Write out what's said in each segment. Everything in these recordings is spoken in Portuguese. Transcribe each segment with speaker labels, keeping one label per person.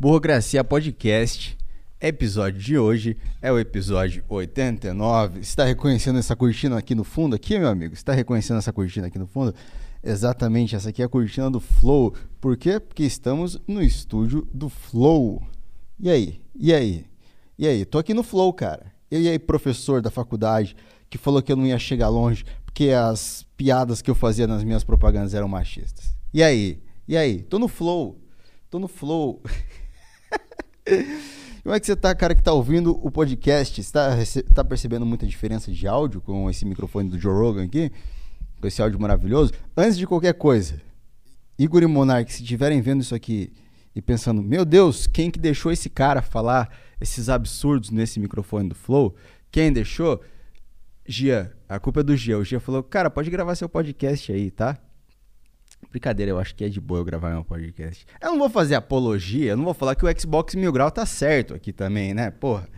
Speaker 1: Burocracia Podcast. Episódio de hoje é o episódio 89. Está reconhecendo essa cortina aqui no fundo aqui, meu amigo? Está reconhecendo essa cortina aqui no fundo? Exatamente, essa aqui é a cortina do Flow. Por quê? Porque estamos no estúdio do Flow. E aí? E aí? E aí? Tô aqui no Flow, cara. E aí, professor da faculdade que falou que eu não ia chegar longe porque as piadas que eu fazia nas minhas propagandas eram machistas. E aí? E aí? Tô no Flow. Tô no Flow. Como é que você tá, cara, que tá ouvindo o podcast? Você tá, tá percebendo muita diferença de áudio com esse microfone do Joe Rogan aqui? Com esse áudio maravilhoso? Antes de qualquer coisa, Igor e Monark, se estiverem vendo isso aqui e pensando, meu Deus, quem que deixou esse cara falar esses absurdos nesse microfone do Flow? Quem deixou? Gia, a culpa é do Gia. O Gia falou, cara, pode gravar seu podcast aí, tá? Brincadeira, eu acho que é de boa eu gravar meu podcast. Eu não vou fazer apologia, eu não vou falar que o Xbox Mil Grau tá certo aqui também, né? Porra.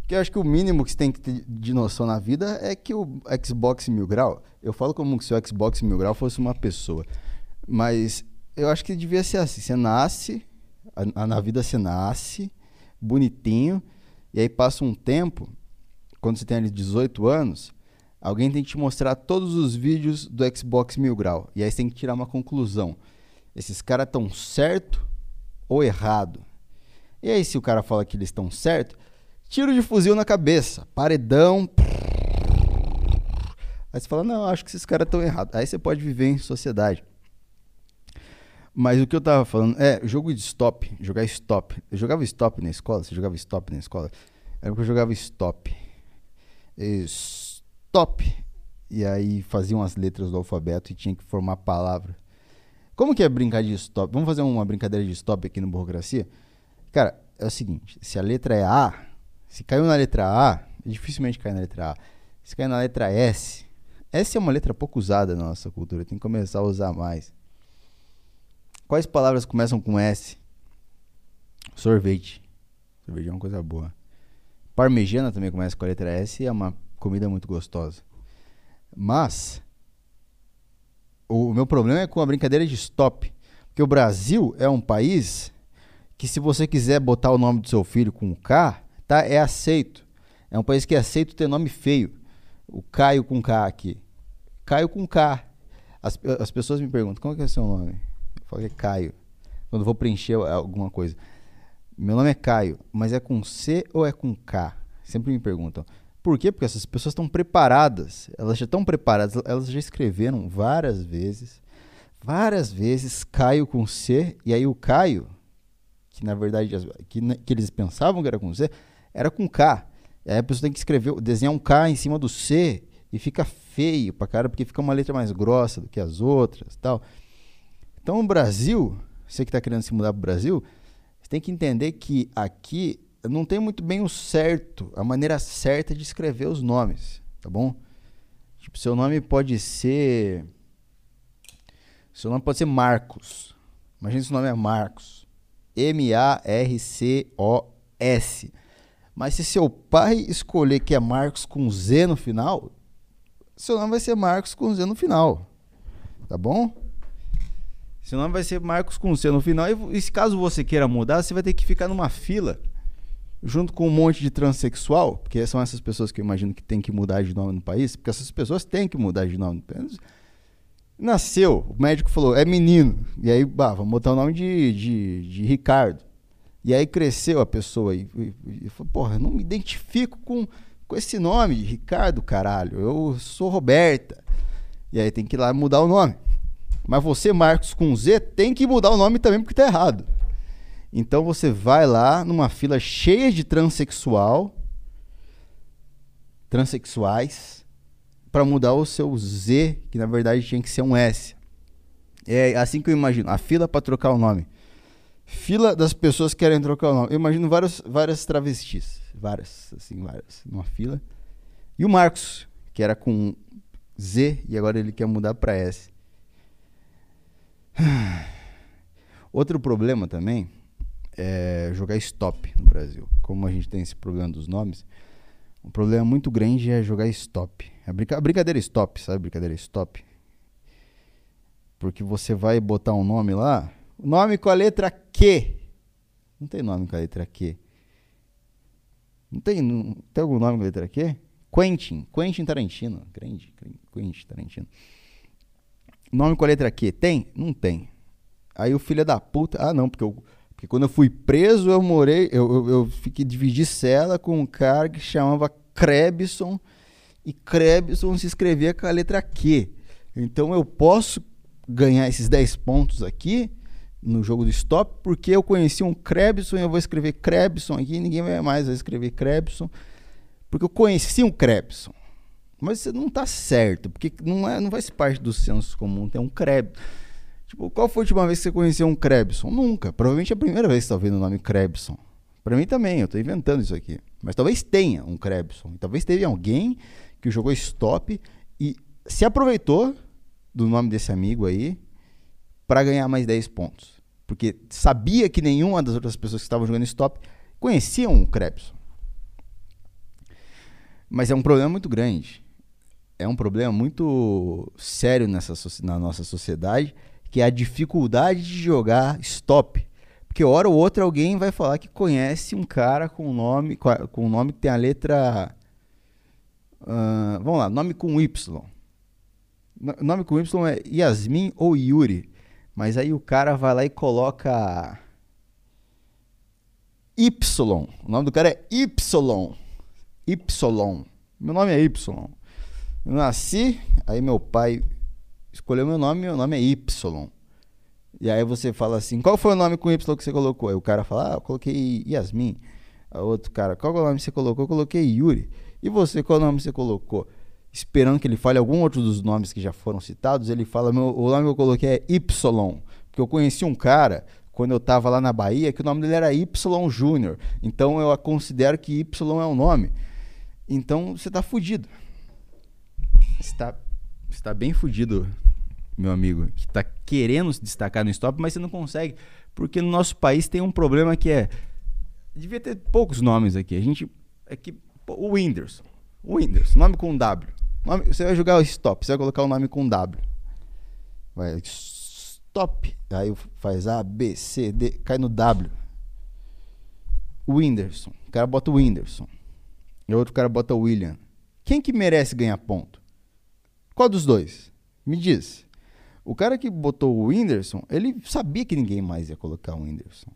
Speaker 1: Porque eu acho que o mínimo que você tem que ter de noção na vida é que o Xbox Mil Grau, eu falo como se o Xbox Mil Grau fosse uma pessoa. Mas eu acho que devia ser assim: você nasce, a, a, na vida você nasce, bonitinho, e aí passa um tempo, quando você tem ali 18 anos, Alguém tem que te mostrar todos os vídeos do Xbox Mil Grau. E aí você tem que tirar uma conclusão. Esses caras estão certo ou errado? E aí, se o cara fala que eles estão certo, tiro de fuzil na cabeça, paredão. Aí você fala, não, acho que esses caras estão errados. Aí você pode viver em sociedade. Mas o que eu tava falando é jogo de stop, jogar stop. Eu jogava stop na escola, você jogava stop na escola? Era porque eu jogava stop. Isso top. E aí faziam as letras do alfabeto e tinha que formar palavra. Como que é brincar de stop? Vamos fazer uma brincadeira de stop aqui no Burocracia? Cara, é o seguinte, se a letra é A, se caiu na letra A, dificilmente cai na letra A. Se caiu na letra S, S é uma letra pouco usada na nossa cultura, tem que começar a usar mais. Quais palavras começam com S? Sorvete. Sorvete é uma coisa boa. Parmegiana também começa com a letra S é uma comida muito gostosa. Mas o meu problema é com a brincadeira de stop. Porque o Brasil é um país que se você quiser botar o nome do seu filho com K, tá, é aceito. É um país que é aceito ter nome feio. O Caio com K aqui. Caio com K. As, as pessoas me perguntam, qual que é seu nome? Eu falo que é Caio. Quando vou preencher alguma coisa. Meu nome é Caio, mas é com C ou é com K? Sempre me perguntam. Por quê? Porque essas pessoas estão preparadas. Elas já estão preparadas. Elas já escreveram várias vezes. Várias vezes Caio com C. E aí o Caio, que na verdade que, que eles pensavam que era com C, era com K. E aí a pessoa tem que escrever, desenhar um K em cima do C e fica feio pra cara, porque fica uma letra mais grossa do que as outras tal. Então o Brasil, você que está querendo se mudar para o Brasil, você tem que entender que aqui não tem muito bem o certo, a maneira certa de escrever os nomes, tá bom? Tipo, seu nome pode ser. Seu nome pode ser Marcos. Imagina se o nome é Marcos. M-A-R-C-O-S. Mas se seu pai escolher que é Marcos com Z no final, seu nome vai ser Marcos com Z no final. Tá bom? Seu nome vai ser Marcos com Z no final. E, se caso você queira mudar, você vai ter que ficar numa fila junto com um monte de transexual, porque são essas pessoas que eu imagino que tem que mudar de nome no país, porque essas pessoas têm que mudar de nome no país. Nasceu, o médico falou, é menino. E aí, bah, vamos botar o nome de, de, de Ricardo. E aí cresceu a pessoa e, e, e falou, porra, eu não me identifico com, com esse nome, Ricardo, caralho. Eu sou Roberta. E aí tem que ir lá mudar o nome. Mas você, Marcos com Z, tem que mudar o nome também porque tá errado. Então você vai lá numa fila cheia de transexual, transexuais, para mudar o seu Z, que na verdade tinha que ser um S. É assim que eu imagino, a fila para trocar o nome. Fila das pessoas que querem trocar o nome. Eu imagino várias, várias travestis, várias, assim, várias, numa fila. E o Marcos, que era com Z e agora ele quer mudar para S. Outro problema também é, jogar stop no Brasil. Como a gente tem esse problema dos nomes, um problema muito grande é jogar stop. A, brinca a brincadeira stop, sabe? Brincadeira stop. Porque você vai botar um nome lá, nome com a letra Q. Não tem nome com a letra Q. Não tem, não, tem algum nome com a letra Q? Quentin. Quentin Tarantino. Grande. Quentin Tarantino. Nome com a letra Q. Tem? Não tem. Aí o filho da puta. Ah, não, porque, eu, porque quando eu fui preso, eu morei. Eu, eu, eu fiquei dividi cela com um cara que chamava Krebson. E Krebson se escrevia com a letra Q. Então eu posso ganhar esses 10 pontos aqui no jogo do stop, porque eu conheci um Krebson e eu vou escrever Krebson aqui, ninguém vai mais vai escrever Krebson, porque eu conheci um Krebson. Mas você não está certo, porque não, é, não faz parte do senso comum ter um Krebson. Tipo, qual foi a última vez que você conheceu um Krebson? Nunca. Provavelmente é a primeira vez que você está ouvindo o nome Krebson. Para mim também, eu estou inventando isso aqui. Mas talvez tenha um Krebson. Talvez teve alguém que jogou stop e se aproveitou do nome desse amigo aí para ganhar mais 10 pontos. Porque sabia que nenhuma das outras pessoas que estavam jogando stop conheciam o Krebson. Mas é um problema muito grande. É um problema muito sério nessa, na nossa sociedade, que é a dificuldade de jogar stop. Porque hora ou outra alguém vai falar que conhece um cara com um nome, com um nome que tem a letra. Uh, vamos lá, nome com Y. Nome com Y é Yasmin ou Yuri. Mas aí o cara vai lá e coloca Y. O nome do cara é Y. Y. Meu nome é Y. Eu nasci, aí meu pai escolheu meu nome, meu nome é Y. E aí você fala assim, qual foi o nome com Y que você colocou? Aí o cara fala, ah, eu coloquei Yasmin. Aí outro cara, qual é o nome que você colocou? Eu coloquei Yuri. E você, qual nome você colocou? esperando que ele fale algum outro dos nomes que já foram citados, ele fala: meu, o nome que eu coloquei é Y. Porque eu conheci um cara, quando eu estava lá na Bahia, que o nome dele era Y Júnior. Então eu considero que Y é o nome. Então você está fudido. Está, está bem fudido, meu amigo, que está querendo se destacar no stop, mas você não consegue. Porque no nosso país tem um problema que é. Devia ter poucos nomes aqui. A gente. É que, o Whindersson. O Whindersson, nome com W. Nome, você vai jogar o stop, você vai colocar o nome com W. Vai, stop. Aí faz A, B, C, D, cai no W. O Whindersson. O cara bota o Whindersson. E outro cara bota o William. Quem que merece ganhar ponto? Qual dos dois? Me diz. O cara que botou o Whindersson, ele sabia que ninguém mais ia colocar o Whindersson.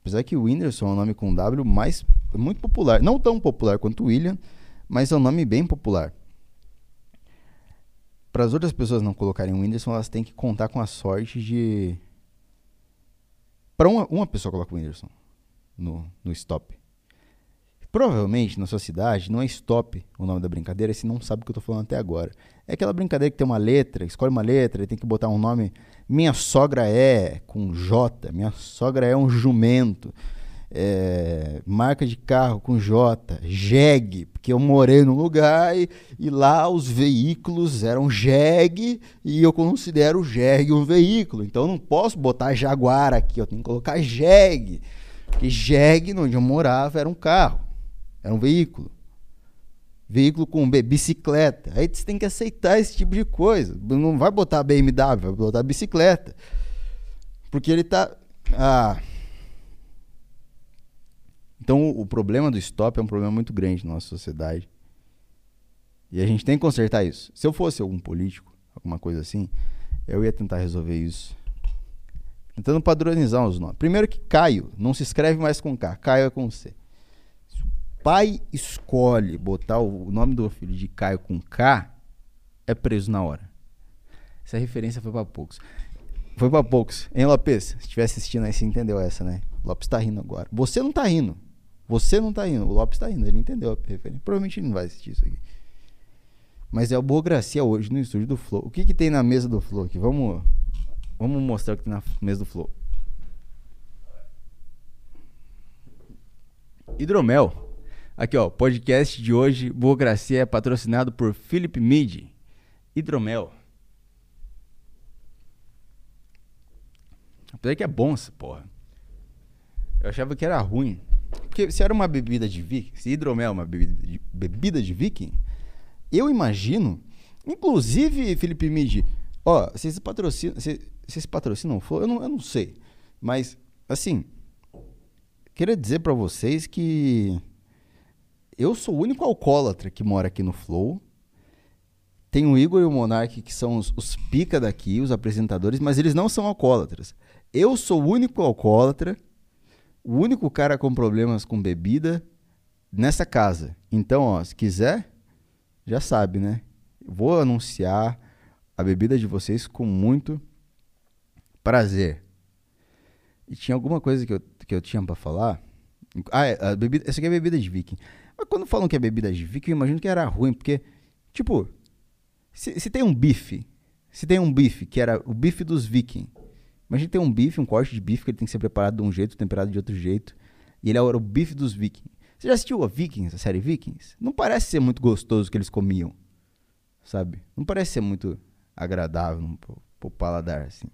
Speaker 1: Apesar que o Whindersson é um nome com W mais muito popular. Não tão popular quanto o William, mas é um nome bem popular. Para as outras pessoas não colocarem o Whindersson, elas têm que contar com a sorte de. Para uma, uma pessoa coloca o Whindersson no, no stop. Provavelmente na sua cidade não é stop o nome da brincadeira, você não sabe o que eu estou falando até agora. É aquela brincadeira que tem uma letra, escolhe uma letra e tem que botar um nome. Minha sogra é com J, minha sogra é um jumento é, marca de carro com J, Jeg, porque eu morei num lugar e, e, lá os veículos eram Jeg e eu considero Jeg um veículo. Então eu não posso botar Jaguar aqui, eu tenho que colocar Jeg. Porque Jeg, onde eu morava, era um carro, era um veículo. Veículo com bicicleta. Aí você tem que aceitar esse tipo de coisa. Não vai botar BMW, vai botar bicicleta. Porque ele tá. Ah, então, o problema do stop é um problema muito grande na nossa sociedade. E a gente tem que consertar isso. Se eu fosse algum político, alguma coisa assim, eu ia tentar resolver isso. Tentando padronizar os nomes. Primeiro que Caio não se escreve mais com K, Caio é com C. Pai escolhe botar o nome do filho de Caio com K, é preso na hora. Essa referência foi para poucos. Foi para poucos. Hein, Lopes? Se estiver assistindo aí, você entendeu essa, né? Lopes tá rindo agora. Você não tá rindo. Você não tá indo, o Lopes tá indo, ele entendeu a referência. Provavelmente ele não vai assistir isso aqui. Mas é o Burocracia hoje no estúdio do Flow. O que que tem na mesa do Flow aqui? Vamos, vamos mostrar o que tem na mesa do Flow. Hidromel. Aqui, ó, podcast de hoje, Burocracia é patrocinado por Philip Midi. Hidromel. Apesar que é bom essa porra. Eu achava que era ruim. Porque se era uma bebida de viking, se hidromel é uma bebida de, bebida de viking, eu imagino, inclusive, Felipe Midi, ó, vocês patrocinam, vocês, vocês patrocinam? Eu não, eu não sei, mas assim, queria dizer para vocês que eu sou o único alcoólatra que mora aqui no Flow. Tem o Igor e o Monark, que são os, os pica daqui, os apresentadores, mas eles não são alcoólatras. Eu sou o único alcoólatra, o único cara com problemas com bebida nessa casa. Então, ó, se quiser, já sabe, né? Vou anunciar a bebida de vocês com muito prazer. E tinha alguma coisa que eu, que eu tinha para falar. Ah, é, a bebida, essa aqui é bebida de viking. Mas quando falam que é bebida de viking, eu imagino que era ruim, porque, tipo, se, se tem um bife, se tem um bife, que era o bife dos vikings, imagina ter um bife, um corte de bife, que ele tem que ser preparado de um jeito, temperado de outro jeito, e ele era o bife dos vikings. Você já assistiu a Vikings, a série Vikings? Não parece ser muito gostoso o que eles comiam, sabe? Não parece ser muito agradável pro, pro paladar, assim.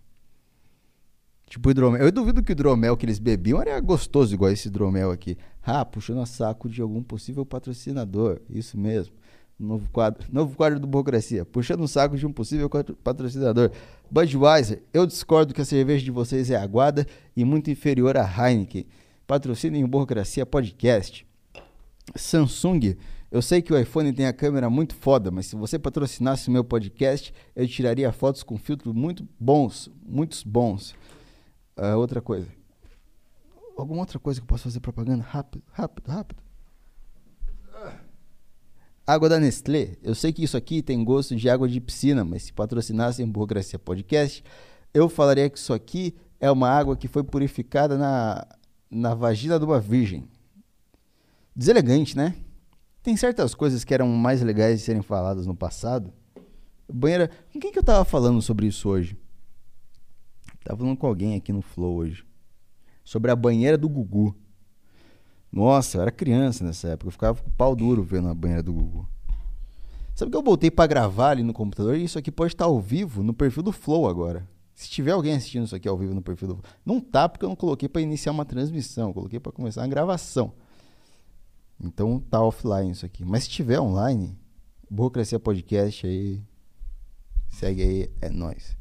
Speaker 1: Tipo hidromel. Eu duvido que o hidromel que eles bebiam era gostoso igual esse hidromel aqui. Ah, puxando a saco de algum possível patrocinador. Isso mesmo. Novo quadro, novo quadro do Burocracia. Puxando o saco de um possível patrocinador. Budweiser, eu discordo que a cerveja de vocês é aguada e muito inferior à Heineken. Patrocinem o Burocracia Podcast. Samsung, eu sei que o iPhone tem a câmera muito foda, mas se você patrocinasse o meu podcast, eu tiraria fotos com filtros muito bons, muitos bons. Uh, outra coisa. Alguma outra coisa que eu posso fazer propaganda? Rápido, rápido, rápido. Água da Nestlé. Eu sei que isso aqui tem gosto de água de piscina, mas se patrocinassem Burocracia Podcast, eu falaria que isso aqui é uma água que foi purificada na, na vagina de uma virgem. Deselegante, né? Tem certas coisas que eram mais legais de serem faladas no passado. Banheira. Com quem que eu tava falando sobre isso hoje? Tava falando com alguém aqui no Flow hoje. Sobre a banheira do Gugu. Nossa, eu era criança nessa época. Eu ficava com o pau duro vendo a banheira do Gugu. Sabe que eu voltei para gravar ali no computador e isso aqui pode estar ao vivo no perfil do Flow agora. Se tiver alguém assistindo isso aqui ao vivo no perfil do Flow. Não tá porque eu não coloquei para iniciar uma transmissão. Coloquei para começar uma gravação. Então tá offline isso aqui. Mas se tiver online, Burocracia Podcast aí. Segue aí, é nóis.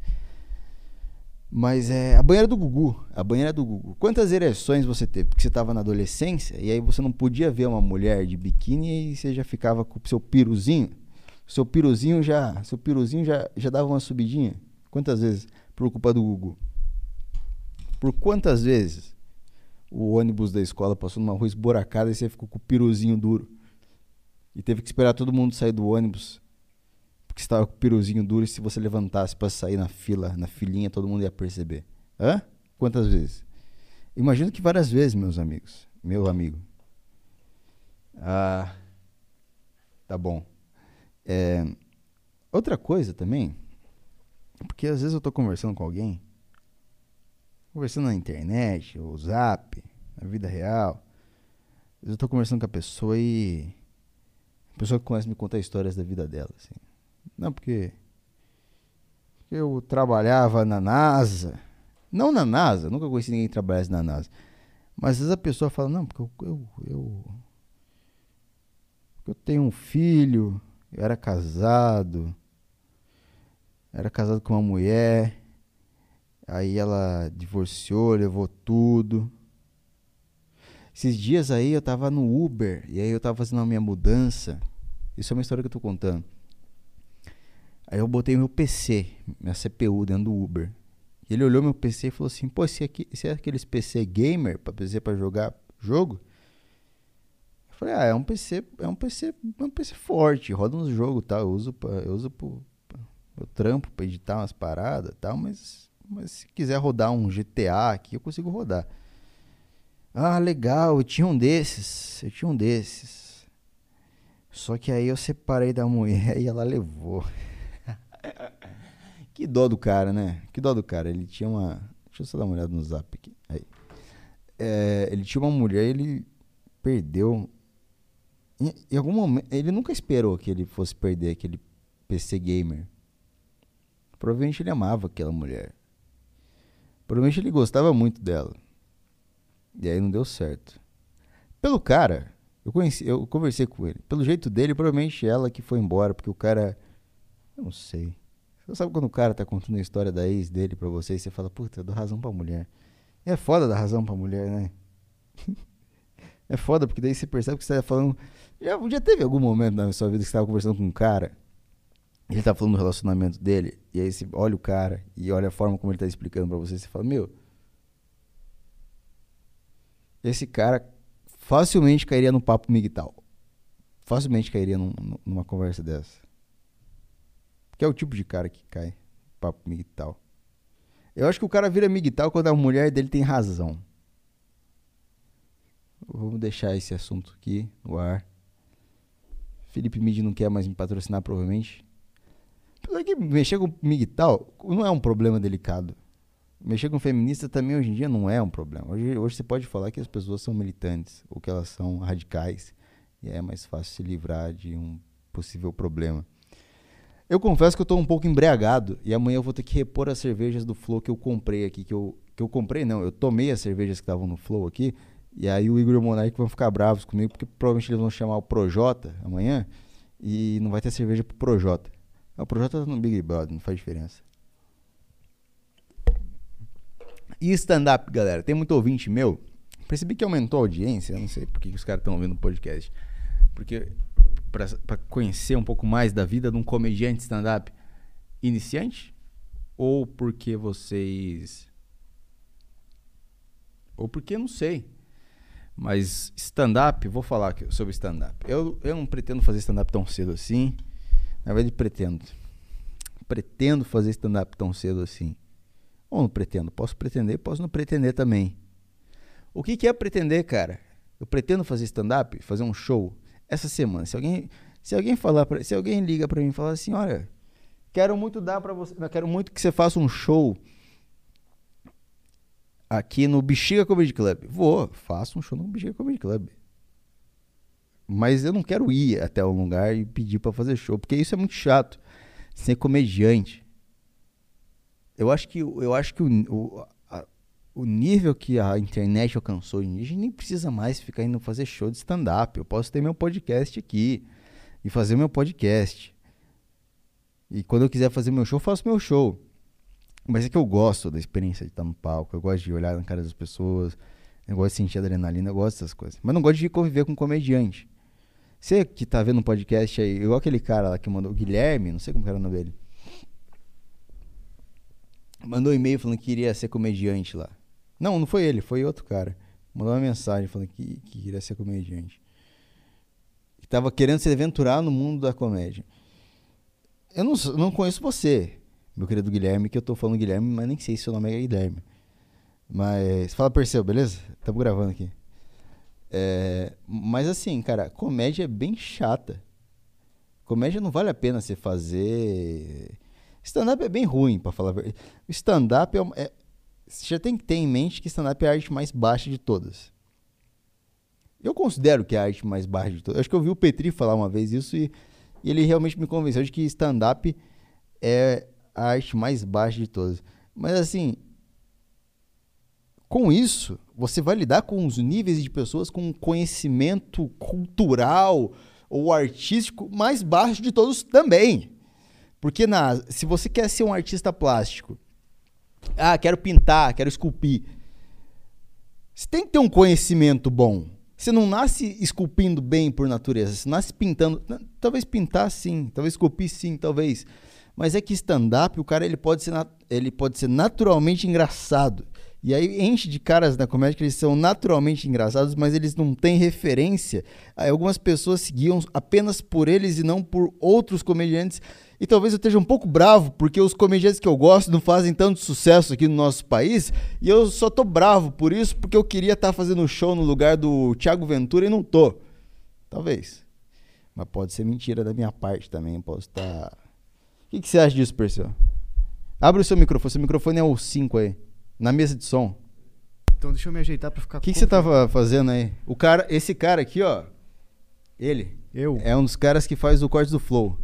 Speaker 1: Mas é a banheira do Gugu. A banheira do Gugu. Quantas ereções você teve? Porque você estava na adolescência e aí você não podia ver uma mulher de biquíni e você já ficava com o seu piruzinho. Seu piruzinho já, seu piruzinho já, já dava uma subidinha. Quantas vezes por culpa do Gugu? Por quantas vezes o ônibus da escola passou numa rua esburacada e você ficou com o piruzinho duro? E teve que esperar todo mundo sair do ônibus que estava com o piruzinho duro e se você levantasse para sair na fila, na filinha, todo mundo ia perceber. Hã? Quantas vezes? Imagino que várias vezes, meus amigos. Meu amigo. Ah, tá bom. É, outra coisa também, porque às vezes eu tô conversando com alguém, conversando na internet, ou zap, na vida real. Às vezes eu tô conversando com a pessoa e a pessoa começa a me contar histórias da vida dela, assim. Não, porque eu trabalhava na NASA. Não na NASA, nunca conheci ninguém que trabalhasse na NASA. Mas às vezes a pessoa fala, não, porque eu, eu, eu, eu tenho um filho, eu era casado, era casado com uma mulher, aí ela divorciou, levou tudo. Esses dias aí eu tava no Uber, e aí eu tava fazendo a minha mudança. Isso é uma história que eu tô contando. Aí eu botei meu PC, minha CPU dentro do Uber. E ele olhou meu PC e falou assim: pô, esse, aqui, esse é aqueles PC gamer para PC para jogar jogo? Eu falei: ah, é um PC, é um PC, é um PC forte, roda uns jogos tal. Eu uso, pra, eu uso pro, meu trampo para editar umas paradas tal, mas, mas se quiser rodar um GTA aqui, eu consigo rodar. Ah, legal, eu tinha um desses, eu tinha um desses. Só que aí eu separei da mulher e ela levou. que dó do cara, né? Que dó do cara. Ele tinha uma. Deixa eu só dar uma olhada no zap aqui. Aí. É, ele tinha uma mulher ele perdeu. Em, em, algum momento. Ele nunca esperou que ele fosse perder aquele PC gamer. Provavelmente ele amava aquela mulher. Provavelmente ele gostava muito dela. E aí não deu certo. Pelo cara, eu conheci, eu conversei com ele. Pelo jeito dele, provavelmente ela que foi embora, porque o cara eu não sei. Você sabe quando o cara tá contando a história da ex dele pra você e você fala, puta, eu dou razão pra mulher. É foda dar razão pra mulher, né? é foda, porque daí você percebe que você tá falando. Já, já teve algum momento na sua vida que você tava conversando com um cara, ele tá falando do relacionamento dele, e aí você olha o cara e olha a forma como ele tá explicando pra você, e você fala, meu. Esse cara facilmente cairia num papo migtal. Facilmente cairia num- numa conversa dessa. Que é o tipo de cara que cai. Papo migtal. Eu acho que o cara vira migtal quando a mulher dele tem razão. Vamos deixar esse assunto aqui no ar. Felipe Midi não quer mais me patrocinar, provavelmente. Apesar que mexer com migtal não é um problema delicado. Mexer com feminista também hoje em dia não é um problema. Hoje, hoje você pode falar que as pessoas são militantes ou que elas são radicais. E é mais fácil se livrar de um possível problema. Eu confesso que eu tô um pouco embriagado e amanhã eu vou ter que repor as cervejas do Flow que eu comprei aqui, que eu, que eu comprei não, eu tomei as cervejas que estavam no Flow aqui, e aí o Igor e o Monark vão ficar bravos comigo, porque provavelmente eles vão chamar o Projota amanhã, e não vai ter cerveja pro Projota. O Projota tá no Big Brother, não faz diferença. E stand-up, galera, tem muito ouvinte meu, percebi que aumentou a audiência, não sei por que os caras estão ouvindo o podcast, porque para conhecer um pouco mais da vida de um comediante stand-up iniciante? Ou porque vocês. Ou porque não sei. Mas stand-up, vou falar sobre stand-up. Eu, eu não pretendo fazer stand-up tão cedo assim. Na verdade, pretendo. Pretendo fazer stand-up tão cedo assim. Ou não pretendo? Posso pretender, posso não pretender também. O que, que é pretender, cara? Eu pretendo fazer stand-up, fazer um show essa semana. Se alguém, se alguém falar, pra, se alguém liga para mim e falar assim, olha, quero muito dar para você, quero muito que você faça um show aqui no Bexiga Comedy Club. Vou, faço um show no Bexiga Comedy Club. Mas eu não quero ir até um lugar e pedir para fazer show, porque isso é muito chato. Ser comediante. Eu acho que, eu acho que o, o, o nível que a internet alcançou hoje a gente nem precisa mais ficar indo fazer show de stand-up. Eu posso ter meu podcast aqui e fazer meu podcast. E quando eu quiser fazer meu show, faço meu show. Mas é que eu gosto da experiência de estar no palco, eu gosto de olhar na cara das pessoas, eu gosto de sentir adrenalina, eu gosto dessas coisas. Mas não gosto de conviver com comediante. Você que tá vendo um podcast aí, igual aquele cara lá que mandou, o Guilherme, não sei como era o nome dele. Mandou um e-mail falando que queria ser comediante lá. Não, não foi ele, foi outro cara. Mandou uma mensagem falando que, que queria ser comediante. Que querendo se aventurar no mundo da comédia. Eu não, não conheço você, meu querido Guilherme, que eu tô falando Guilherme, mas nem sei se seu nome é Guilherme. Mas fala Perseu, beleza? Estamos gravando aqui. É, mas assim, cara, comédia é bem chata. Comédia não vale a pena você fazer. Stand-up é bem ruim, pra falar a verdade. Stand-up é, é, Você já tem que ter em mente que stand-up é a arte mais baixa de todas. Eu considero que é a arte mais baixa de todas. Acho que eu vi o Petri falar uma vez isso e, e ele realmente me convenceu de que stand-up é a arte mais baixa de todas. Mas assim, com isso, você vai lidar com os níveis de pessoas com conhecimento cultural ou artístico mais baixo de todos também. Porque na, se você quer ser um artista plástico, ah, quero pintar, quero esculpir, você tem que ter um conhecimento bom. Você não nasce esculpindo bem por natureza, você nasce pintando, talvez pintar sim, talvez esculpir sim, talvez. Mas é que stand-up, o cara ele pode, ser ele pode ser naturalmente engraçado. E aí enche de caras na comédia que eles são naturalmente engraçados, mas eles não têm referência. Aí algumas pessoas seguiam apenas por eles e não por outros comediantes. E talvez eu esteja um pouco bravo, porque os comediantes que eu gosto não fazem tanto sucesso aqui no nosso país. E eu só tô bravo por isso, porque eu queria estar tá fazendo show no lugar do Thiago Ventura e não tô. Talvez. Mas pode ser mentira da minha parte também. Posso estar. Tá... O que, que você acha disso, Perseu? Abre o seu microfone. Seu microfone é o 5 aí. Na mesa de som.
Speaker 2: Então deixa eu me ajeitar pra ficar.
Speaker 1: O que, que você tava fazendo aí? O cara, esse cara aqui, ó. Ele.
Speaker 2: Eu.
Speaker 1: É um dos caras que faz o corte do flow.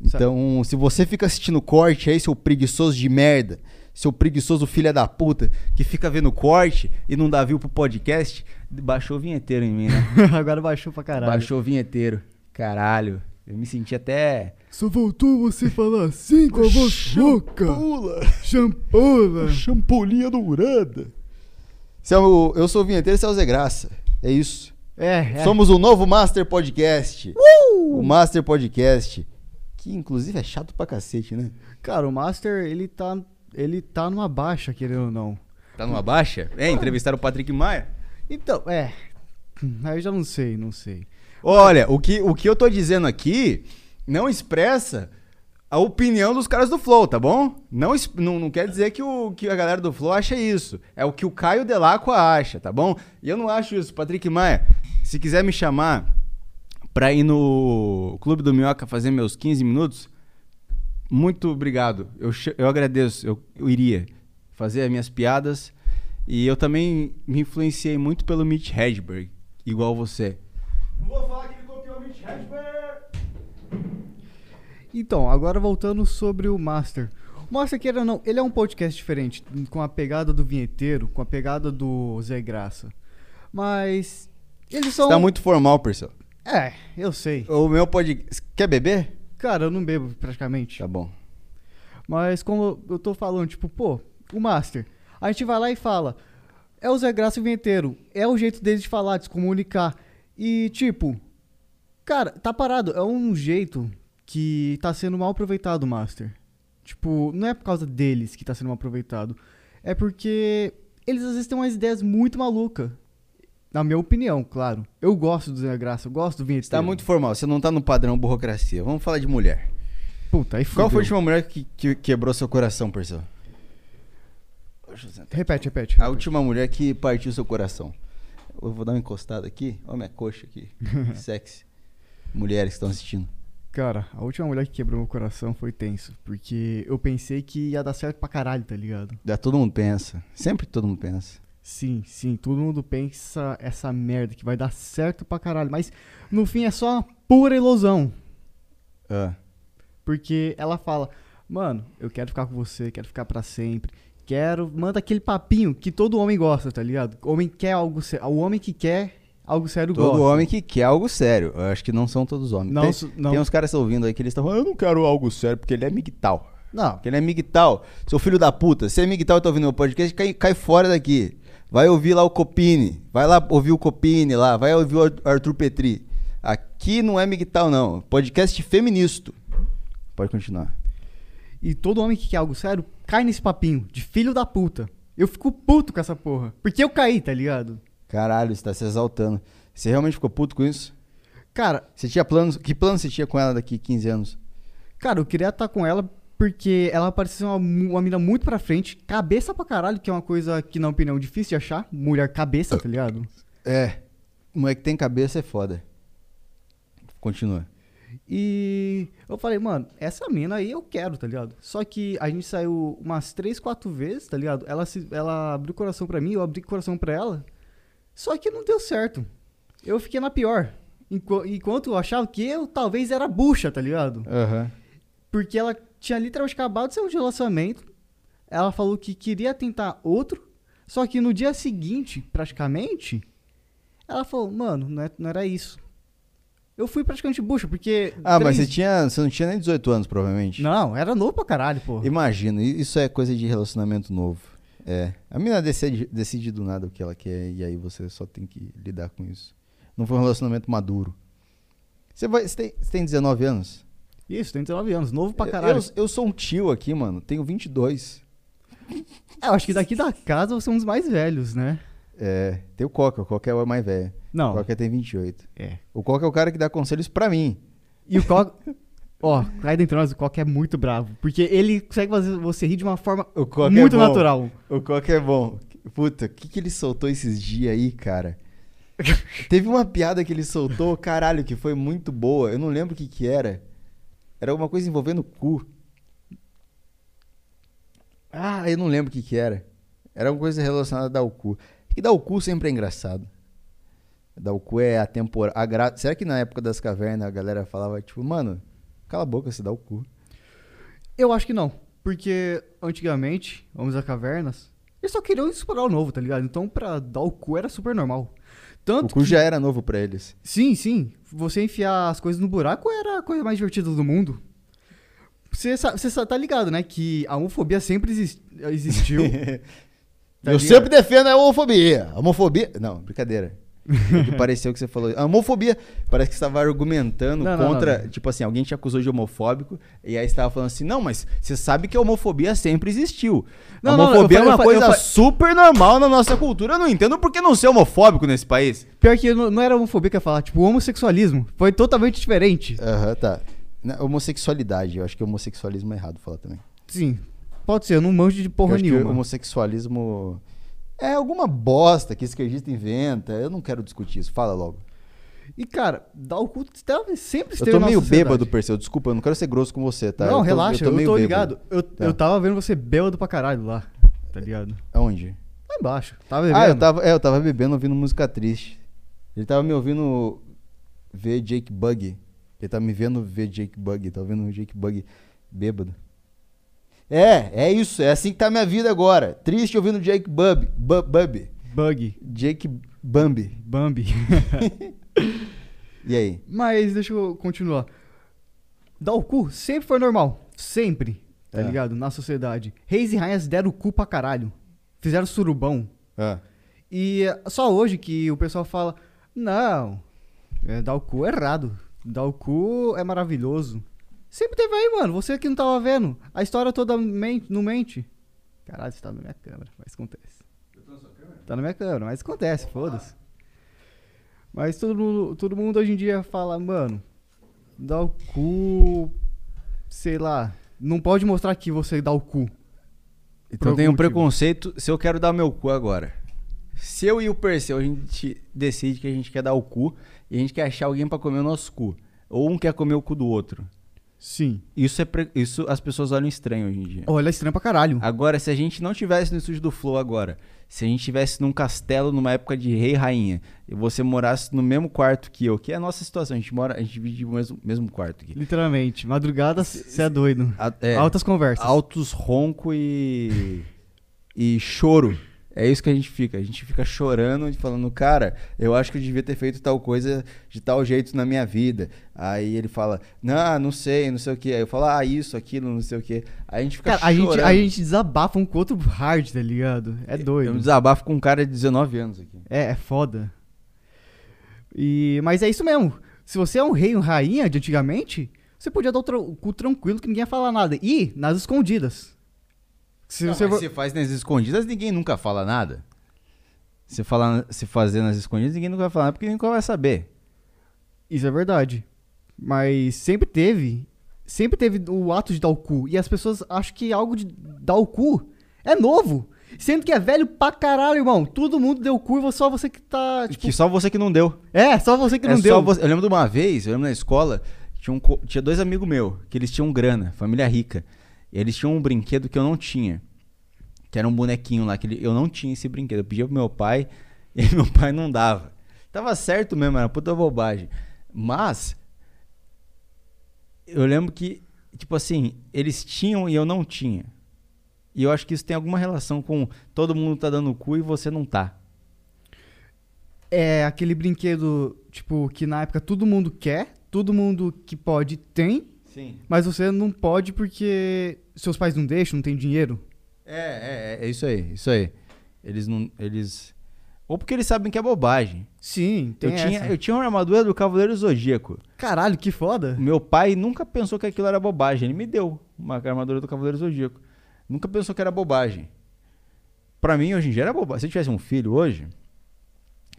Speaker 1: Então, se você fica assistindo corte aí, seu preguiçoso de merda, seu preguiçoso filha da puta, que fica vendo corte e não dá view pro podcast, baixou o vinheteiro em mim, né?
Speaker 2: Agora baixou pra caralho.
Speaker 1: Baixou o vinheteiro. Caralho. Eu me senti até.
Speaker 2: Só voltou você falar assim com a voz rouca.
Speaker 1: Champula.
Speaker 2: Champula.
Speaker 1: Champolinha dourada. É o- eu sou o vinheteiro, esse é o Zé Graça. É isso.
Speaker 2: É, é.
Speaker 1: Somos o novo Master Podcast. O Master Podcast. Que inclusive é chato pra cacete, né?
Speaker 2: Cara, o Master, ele tá. Ele tá numa baixa, querendo ou não.
Speaker 1: Tá numa baixa? É, entrevistaram o Patrick Maia.
Speaker 2: Então, é. Aí eu já não sei, não sei.
Speaker 1: Olha, o que, o que eu tô dizendo aqui não expressa a opinião dos caras do Flow, tá bom? Não, não, não quer dizer que, o, que a galera do Flow acha isso. É o que o Caio Delacqua acha, tá bom? E eu não acho isso. Patrick Maia, se quiser me chamar pra ir no Clube do Minhoca fazer meus 15 minutos, muito obrigado. Eu, eu agradeço. Eu, eu iria fazer as minhas piadas. E eu também me influenciei muito pelo Mitch Hedberg, igual você. Não vou falar que ele copiou o Mitch Hedberg.
Speaker 2: Então, agora voltando sobre o Master. O Master, queira ou não, ele é um podcast diferente, com a pegada do vinheteiro, com a pegada do Zé Graça. Mas. Eles são.
Speaker 1: Você tá muito formal, Perseu.
Speaker 2: É, eu sei.
Speaker 1: O meu podcast. Quer beber?
Speaker 2: Cara, eu não bebo praticamente.
Speaker 1: Tá bom.
Speaker 2: Mas como eu tô falando, tipo, pô, o Master. A gente vai lá e fala. É o Zé Graça o vinheteiro. É o jeito deles de falar, de se comunicar. E, tipo. Cara, tá parado. É um jeito que tá sendo mal aproveitado o Master. Tipo, não é por causa deles que tá sendo mal aproveitado. É porque eles às vezes têm umas ideias muito malucas. Na minha opinião, claro. Eu gosto do Zé Graça, eu gosto do vinheteiro.
Speaker 1: Você tá muito formal, você não tá no padrão burocracia. Vamos falar de mulher.
Speaker 2: Puta, aí
Speaker 1: Qual foi a
Speaker 2: fudeu.
Speaker 1: última mulher que, que quebrou seu coração? Deixa eu sentar.
Speaker 2: Repete, repete.
Speaker 1: A última mulher que partiu seu coração. Eu vou dar uma encostada aqui. Olha minha coxa aqui. Sexy. Mulheres que estão assistindo.
Speaker 2: Cara, a última mulher que quebrou meu coração foi tenso. Porque eu pensei que ia dar certo pra caralho, tá ligado?
Speaker 1: Da todo mundo pensa. Sempre todo mundo pensa.
Speaker 2: Sim, sim, todo mundo pensa essa merda que vai dar certo pra caralho. Mas no fim é só uma pura ilusão.
Speaker 1: Ah.
Speaker 2: Porque ela fala, mano, eu quero ficar com você, quero ficar pra sempre. Quero. Manda aquele papinho que todo homem gosta, tá ligado? O homem quer algo sério. O homem que quer algo sério
Speaker 1: Todo
Speaker 2: gosta.
Speaker 1: homem que quer algo sério. Eu acho que não são todos homens.
Speaker 2: Não,
Speaker 1: tem,
Speaker 2: não.
Speaker 1: tem uns caras ouvindo aí que eles estão falando, eu não quero algo sério, porque ele é migtal.
Speaker 2: Não,
Speaker 1: Porque ele é migtal. Seu filho da puta, se é migtal e tá ouvindo meu podcast, cai, cai fora daqui. Vai ouvir lá o Copini. Vai lá ouvir o Copini lá. Vai ouvir o Ar- Arthur Petri. Aqui não é migtal, não. Podcast feminista. Pode continuar.
Speaker 2: E todo homem que quer algo sério cai nesse papinho de filho da puta. Eu fico puto com essa porra. Porque eu caí, tá ligado?
Speaker 1: Caralho, você tá se exaltando. Você realmente ficou puto com isso?
Speaker 2: Cara,
Speaker 1: Você tinha planos? Que plano você tinha com ela daqui 15 anos?
Speaker 2: cara, eu queria estar com ela porque ela parecia uma, uma mina muito pra frente, cabeça pra caralho, que é uma coisa que, na opinião, é difícil de achar. Mulher cabeça, tá ligado?
Speaker 1: É. O moleque tem cabeça é foda. Continua.
Speaker 2: E eu falei, mano, essa mina aí eu quero, tá ligado? Só que a gente saiu umas três, quatro vezes, tá ligado? Ela, se, ela abriu o coração pra mim, eu abri o coração pra ela. Só que não deu certo. Eu fiquei na pior. Enqu- Enquanto eu achava que eu talvez era bucha, tá ligado?
Speaker 1: Aham.
Speaker 2: Porque ela tinha literalmente acabado de ser um relacionamento. Ela falou que queria tentar outro. Só que no dia seguinte, praticamente, ela falou, mano, não, é- não era isso. Eu fui praticamente bucha, porque.
Speaker 1: Ah, mas
Speaker 2: três-
Speaker 1: você tinha. Você não tinha nem 18 anos, provavelmente.
Speaker 2: Não, era novo pra caralho, pô.
Speaker 1: Imagino, i- isso é coisa de relacionamento novo. É. A menina decide, decide do nada o que ela quer e aí você só tem que lidar com isso. Não foi um relacionamento maduro. Você, vai, você, tem, você tem 19 anos?
Speaker 2: Isso, tem 19 anos, novo pra
Speaker 1: Eu-
Speaker 2: caralho.
Speaker 1: Eu, eu sou um tio aqui, mano. Tenho 22.
Speaker 2: É, eu acho que daqui da casa você é um dos mais velhos, né?
Speaker 1: É. Tem o Coca. O Coca é o mais velho. O
Speaker 2: Não.
Speaker 1: Coca tem 28.
Speaker 2: É.
Speaker 1: O Coca é o cara que dá conselhos pra mim.
Speaker 2: E o Coca. Ó, lá dentro de nós, o Coca é muito bravo. Porque ele consegue fazer você rir de uma forma
Speaker 1: O Coca
Speaker 2: muito
Speaker 1: é
Speaker 2: natural.
Speaker 1: O Coca é bom. Puta, o que, que ele soltou esses dias aí, cara? Teve uma piada que ele soltou, caralho, que foi muito boa. Eu não lembro o que que era. Era alguma coisa envolvendo o cu. Ah, eu não lembro o que que era. Era alguma coisa relacionada ao cu. É Que dar o cu sempre é engraçado. Dar o cu é a temporada. Gra... Será que na época das cavernas a galera falava, tipo, mano, cala a boca, você dá o cu.
Speaker 2: Eu acho que não. Porque antigamente, Homens da Cavernas, eles só queriam explorar o novo, tá ligado? Então pra dar o cu era super normal. Tanto
Speaker 1: O cu
Speaker 2: que-
Speaker 1: já era novo pra eles.
Speaker 2: Sim, sim. Você enfiar as coisas no buraco era a coisa mais divertida do mundo. Você, você tá ligado, né? Que a homofobia sempre exis- existiu. Tá
Speaker 1: eu
Speaker 2: ligado?
Speaker 1: sempre defendo a homofobia. A homofobia. Não, brincadeira. Que pareceu que você falou. A homofobia, parece que você estava argumentando
Speaker 2: Não, não,
Speaker 1: contra.
Speaker 2: não.
Speaker 1: Tipo assim, alguém te acusou de homofóbico. E aí você estava falando assim: não, mas você sabe que a homofobia sempre existiu.
Speaker 2: Não,
Speaker 1: a
Speaker 2: não, eu
Speaker 1: homofobia
Speaker 2: falei-
Speaker 1: é uma
Speaker 2: eu
Speaker 1: coisa
Speaker 2: eu falei-
Speaker 1: super normal na nossa cultura. Eu não entendo por que não ser homofóbico nesse país.
Speaker 2: Pior que não, não era homofobia que eu ia falar, tipo, homossexualismo. Foi totalmente diferente.
Speaker 1: Aham, tá. Na- homossexualidade, eu acho que homossexualismo é errado falar também.
Speaker 2: Sim. Pode ser, eu não manjo de
Speaker 1: Eu
Speaker 2: porra
Speaker 1: que
Speaker 2: nenhuma.
Speaker 1: homossexualismo é alguma bosta que esquerdista inventa. Eu não quero discutir isso. Fala logo.
Speaker 2: E, cara, dar o cu esteve- sempre
Speaker 1: Eu
Speaker 2: esteve
Speaker 1: tô
Speaker 2: na
Speaker 1: meio
Speaker 2: sociedade.
Speaker 1: bêbado, Perseu. Desculpa, eu não quero ser grosso com você, tá?
Speaker 2: Não,
Speaker 1: Eu tô-
Speaker 2: relaxa, eu tô,
Speaker 1: meio
Speaker 2: ligado.
Speaker 1: bêbado.
Speaker 2: Eu,
Speaker 1: Tá.
Speaker 2: eu tava vendo você bêbado pra caralho lá, tá ligado?
Speaker 1: Aonde?
Speaker 2: Lá embaixo. Tava bebendo.
Speaker 1: Ah, eu tava, é, eu tava bebendo ouvindo música triste. Ele tava me ouvindo ver Jake Buggy. Ele tava me vendo ver Jake Buggy. Tava vendo o Jake Buggy bêbado. É, é isso. É assim que tá a minha vida agora. Triste ouvindo Jake Bubby. Bu- Bubby.
Speaker 2: Bug,
Speaker 1: Jake Bambi.
Speaker 2: Bambi.
Speaker 1: E aí?
Speaker 2: Mas deixa eu continuar. Dar o cu sempre foi normal. Sempre. Tá
Speaker 1: É.
Speaker 2: ligado? Na sociedade. Reis e rainhas deram o cu pra caralho. Fizeram surubão.
Speaker 1: Ah,
Speaker 2: E é só hoje que o pessoal fala: Não, é, dar o cu é errado. Dar o cu é maravilhoso. Sempre teve aí, mano. Você que não tava vendo. A história toda men não mente. Caralho, você tá na minha câmera, mas acontece. Tá na minha câmera, mas acontece, foda-se. Mas todo mundo, todo mundo hoje em dia fala, mano, dá o cu. Sei lá. Não pode mostrar que você dá o cu.
Speaker 1: Então tem um preconceito se eu quero dar meu cu agora. Se eu e o Perseu, a gente decide que a gente quer dar o cu e a gente quer achar alguém pra comer o nosso cu. Ou um quer comer o cu do outro.
Speaker 2: Sim.
Speaker 1: Isso é pre- isso as pessoas olham estranho hoje em dia.
Speaker 2: Olha, estranho pra caralho.
Speaker 1: Agora, se a gente não tivesse no estúdio do Flow agora, se a gente tivesse num castelo numa época de rei e rainha, e você morasse no mesmo quarto que eu, que é a nossa situação, a gente mora, a gente divide o mesmo, mesmo quarto aqui.
Speaker 2: Literalmente. Madrugada, você é doido.
Speaker 1: A- é,
Speaker 2: Altas conversas.
Speaker 1: altos ronco e e choro. É isso que a gente fica. A gente fica chorando e falando, cara, eu acho que eu devia ter feito tal coisa de tal jeito na minha vida. Aí ele fala, não, não sei, não sei o que. Aí eu falo, ah, isso, aquilo, não sei o que. Aí a gente fica
Speaker 2: Cara, a gente,
Speaker 1: chorando.
Speaker 2: a gente desabafa um com outro hard, tá ligado? É
Speaker 1: Eu
Speaker 2: doido.
Speaker 1: desabafo com um cara de 19 anos aqui.
Speaker 2: É, é foda. E, mas é isso mesmo. Se você é um rei, um rainha de antigamente, você podia dar o cu tranquilo que ninguém ia falar nada. E nas escondidas. Se
Speaker 1: Não,
Speaker 2: você
Speaker 1: mas você faz nas escondidas, ninguém nunca fala nada. Se, falar, se fazer nas escondidas, ninguém nunca vai falar nada, porque ninguém vai saber.
Speaker 2: Isso é verdade. Mas sempre teve. Sempre teve o ato de dar o cu. E as pessoas acham que algo de dar o cu é novo. Sendo que é velho pra caralho, irmão. Todo mundo deu o cu e só você que tá. Tipo,
Speaker 1: que só você que não deu.
Speaker 2: É, só você que
Speaker 1: É
Speaker 2: não
Speaker 1: só
Speaker 2: deu.
Speaker 1: você- Eu lembro de uma vez, eu lembro na escola, tinha, um co- tinha dois amigos meus, que eles tinham grana, família rica. Eles tinham um brinquedo que eu não tinha. Que era um bonequinho lá, que ele- eu não tinha esse brinquedo. Eu pedia pro meu pai e meu pai não dava. Tava certo mesmo, era puta bobagem. Mas, eu lembro que, tipo assim, eles tinham e eu não tinha. E eu acho que isso tem alguma relação com todo mundo tá dando cu e você não tá.
Speaker 2: É aquele brinquedo, tipo, que na época todo mundo quer, todo mundo que pode tem,
Speaker 1: Sim.
Speaker 2: mas você não pode porque seus pais não deixam, não tem dinheiro.
Speaker 1: É, é, é isso aí, isso aí. Eles não. Eles. Ou porque eles sabem que é bobagem.
Speaker 2: Sim, tem
Speaker 1: Eu tinha,
Speaker 2: essa.
Speaker 1: eu tinha uma armadura do Cavaleiro Zodíaco.
Speaker 2: Caralho, que foda.
Speaker 1: Meu pai nunca pensou que aquilo era bobagem. Ele me deu uma armadura do Cavaleiro Zodíaco. Nunca pensou que era bobagem. Pra mim, hoje em dia, era bobagem. Se eu tivesse um filho hoje.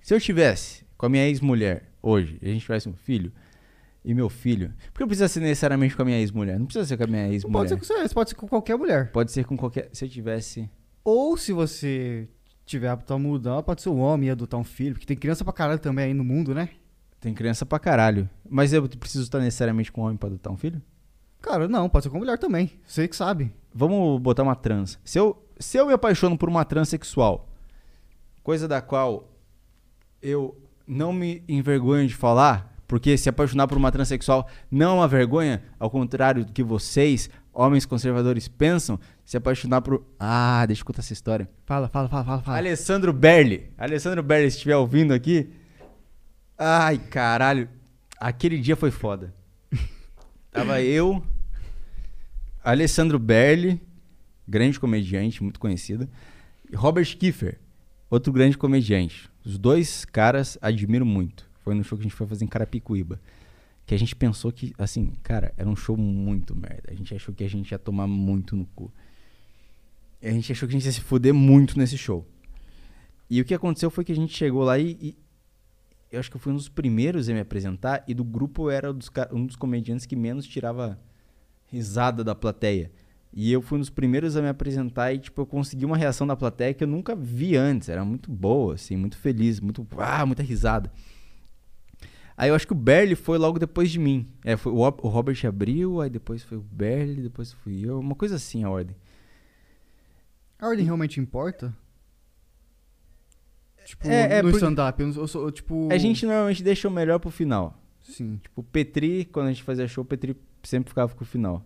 Speaker 1: Se eu tivesse com a minha ex-mulher hoje, e a gente tivesse um filho, e meu filho. Porque não precisa ser necessariamente com a minha ex-mulher. Não precisa ser com a minha
Speaker 2: Não pode
Speaker 1: ex-mulher.
Speaker 2: ser com você, pode ser com qualquer mulher.
Speaker 1: Pode ser com qualquer. Se eu tivesse.
Speaker 2: Ou se você tiver apto a mudar, pode ser um homem e adotar um filho, porque tem criança pra caralho também aí no mundo, né?
Speaker 1: Tem criança pra caralho. Mas eu preciso estar necessariamente com um homem pra adotar um filho?
Speaker 2: Cara, não, pode ser com mulher também. Você que sabe.
Speaker 1: Vamos botar uma trans. Se eu, se eu me apaixono por uma transexual, coisa da qual eu não me envergonho de falar, porque se apaixonar por uma transexual não é uma vergonha, ao contrário do que vocês, homens conservadores, pensam, se apaixonar por. Ah, deixa eu contar essa história.
Speaker 2: Fala, fala, fala, fala, fala.
Speaker 1: Alessandro Berli. Alessandro Berli, se estiver ouvindo aqui. Ai, caralho. Aquele dia foi foda. Tava eu, Alessandro Berli, grande comediante, muito conhecido. Robert Kiefer, outro grande comediante. Os dois caras admiro muito. Foi no show que a gente foi fazer em Carapicuíba. Que a gente pensou que, assim, cara, era um show muito merda. A gente achou que a gente ia tomar muito no cu. A gente achou que a gente ia se fuder muito nesse show. E o que aconteceu foi que a gente chegou lá e, e eu acho que eu fui um dos primeiros a me apresentar e do grupo era um dos comediantes que menos tirava risada da plateia. E eu fui um dos primeiros a me apresentar e tipo eu consegui uma reação da plateia que eu nunca vi antes, era muito boa, assim, muito feliz, muito ah, muita risada. Aí eu acho que o Berli foi logo depois de mim. É, foi o, o Robert abriu, aí depois foi o Berli, depois fui eu, uma coisa assim a ordem.
Speaker 2: A ordem realmente importa? Tipo,
Speaker 1: É, é
Speaker 2: no
Speaker 1: porque-
Speaker 2: stand-up, eu, eu sou, tipo...
Speaker 1: A gente normalmente deixa o melhor pro final.
Speaker 2: Sim,
Speaker 1: Tipo, o Petri, quando a gente fazia show, o Petri sempre ficava com o final.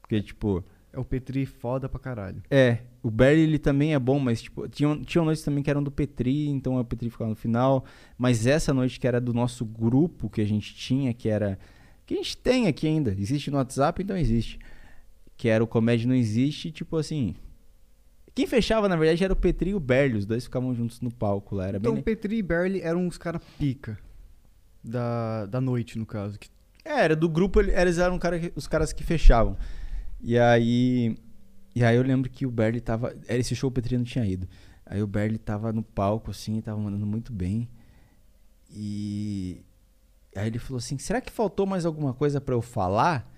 Speaker 1: Porque, tipo,
Speaker 2: é o Petri foda pra caralho.
Speaker 1: é, o Barry ele também é bom, mas, tipo, tinha, tinha noites também que eram do Petri, então o Petri ficava no final. Mas essa noite que era do nosso grupo que a gente tinha, que era. Que a gente tem aqui ainda. Existe no WhatsApp, então existe. Que era o Comédia Não Existe, tipo assim. Quem fechava, na verdade, era o Petri e o Berli. Os dois ficavam juntos no palco lá. Era
Speaker 2: Então,
Speaker 1: bem.
Speaker 2: Petri e Barley eram os caras pica. Da, da noite, no caso. que-
Speaker 1: É, era do grupo, ele- eles eram cara os caras que fechavam. E aí. E aí eu lembro que o Berli tava. Era esse show o Petri não tinha ido. Aí o Berli tava no palco, assim, tava mandando muito bem. E. Aí ele falou assim: será que faltou mais alguma coisa pra eu falar?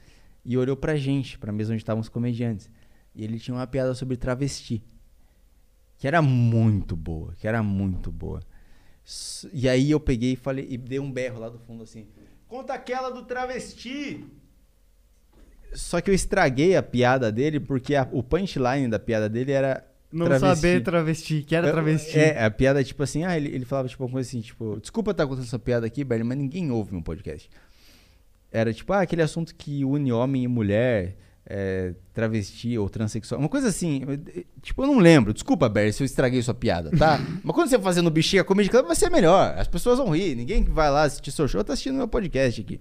Speaker 1: E olhou pra gente, pra mesa onde estavam os comediantes. E ele tinha uma piada sobre travesti. Que era muito boa, que era muito boa. E aí eu peguei e falei, e dei um berro lá do fundo assim. Conta aquela do travesti. Só que eu estraguei a piada dele porque a- o punchline da piada dele era
Speaker 2: Não
Speaker 1: Travesti.
Speaker 2: saber travesti, que era travesti.
Speaker 1: É, a piada tipo assim, ah, ele, ele falava tipo uma coisa assim, tipo, desculpa estar contando essa piada aqui, Bernie, mas ninguém ouve um podcast. Era tipo, ah, aquele assunto que une homem e mulher, é, travesti ou transexual, uma coisa assim. Tipo, eu não lembro. Desculpa, Bernie, se eu estraguei sua piada, tá? mas quando você fazendo bexiga Comedy Club, vai ser melhor. As pessoas vão rir. Ninguém que vai lá assistir seu show tá assistindo meu podcast aqui.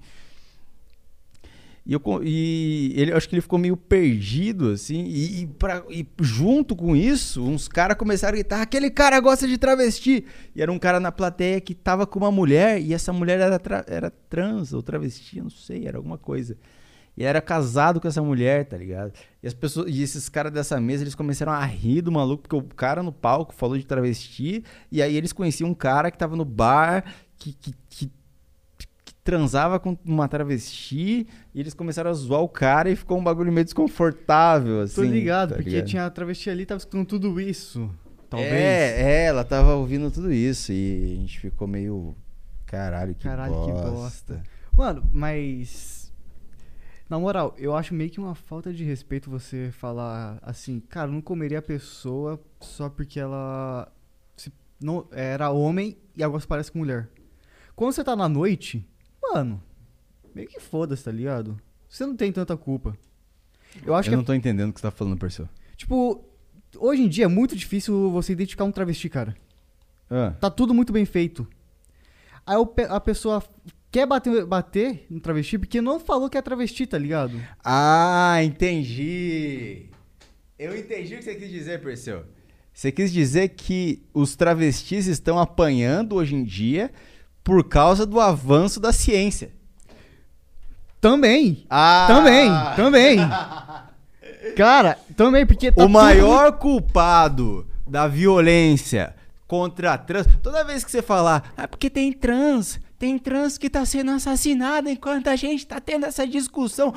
Speaker 1: E, eu, e ele, acho que ele ficou meio perdido, assim. E, e, pra- e junto com isso, uns caras começaram a gritar: aquele cara gosta de travesti. E era um cara na plateia que tava com uma mulher, e essa mulher era, tra- era trans ou travesti, não sei, era alguma coisa. E era casado com essa mulher, tá ligado? E, as pessoas, e esses caras dessa mesa, eles começaram a rir do maluco, porque o cara no palco falou de travesti, e aí eles conheciam um cara que tava no bar, que, que, que transava com uma travesti, e eles começaram a zoar o cara e ficou um bagulho meio desconfortável, assim.
Speaker 2: Tô ligado,
Speaker 1: tá
Speaker 2: porque
Speaker 1: ligado?
Speaker 2: tinha a travesti ali, tava escutando tudo isso. Talvez.
Speaker 1: É, é, ela tava ouvindo tudo isso, e a gente ficou meio... Caralho, que
Speaker 2: Caralho, que
Speaker 1: bosta.
Speaker 2: bosta. Mano, mas. Na moral, eu acho meio que uma falta de respeito você falar assim, cara, eu não comeria a pessoa só porque ela se- não, era homem e agora se parece com mulher. Quando você tá na noite, mano, meio que foda-se, tá ligado? Você não tem tanta culpa. Eu acho
Speaker 1: eu
Speaker 2: que,
Speaker 1: não tô entendendo o que você tá falando, Perseu.
Speaker 2: é, tipo, hoje em dia é muito difícil você identificar um travesti, cara.
Speaker 1: Ah,
Speaker 2: Tá tudo muito bem feito. Aí o pe- a pessoa quer bater, bater no travesti porque não falou que é travesti, tá ligado?
Speaker 1: Ah, entendi. Eu entendi o que você quis dizer, Perseu. Você quis dizer que os travestis estão apanhando hoje em dia por causa do avanço da ciência.
Speaker 2: Também.
Speaker 1: Ah!
Speaker 2: Também, também. Cara, também, porque tá
Speaker 1: o
Speaker 2: tudo
Speaker 1: maior culpado da violência contra trans. Toda vez que você falar, é porque tem trans, tem trans que tá sendo assassinada enquanto a gente tá tendo essa discussão.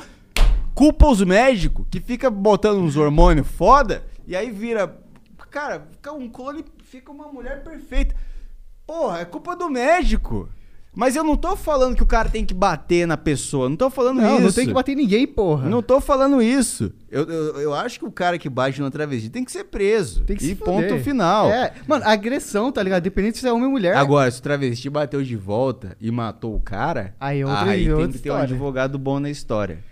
Speaker 1: Culpa os médicos que fica botando uns hormônios foda e aí vira. Cara, fica um clone, fica uma mulher perfeita. Porra, é culpa do médico. Mas eu não tô falando que o cara tem que bater na pessoa, não tô falando
Speaker 2: Não,
Speaker 1: isso.
Speaker 2: não tem que bater ninguém, porra.
Speaker 1: Não tô falando isso. Eu, eu, eu acho que o cara que bate no travesti tem que ser preso.
Speaker 2: Tem que
Speaker 1: e
Speaker 2: se
Speaker 1: ponto
Speaker 2: fuder.
Speaker 1: final.
Speaker 2: É, mano, agressão, tá ligado? Dependente se é homem ou mulher.
Speaker 1: Agora, se o travesti bateu de volta e matou o cara,
Speaker 2: Aí é outra-
Speaker 1: aí tem
Speaker 2: outra
Speaker 1: que ter um
Speaker 2: história.
Speaker 1: advogado bom na história.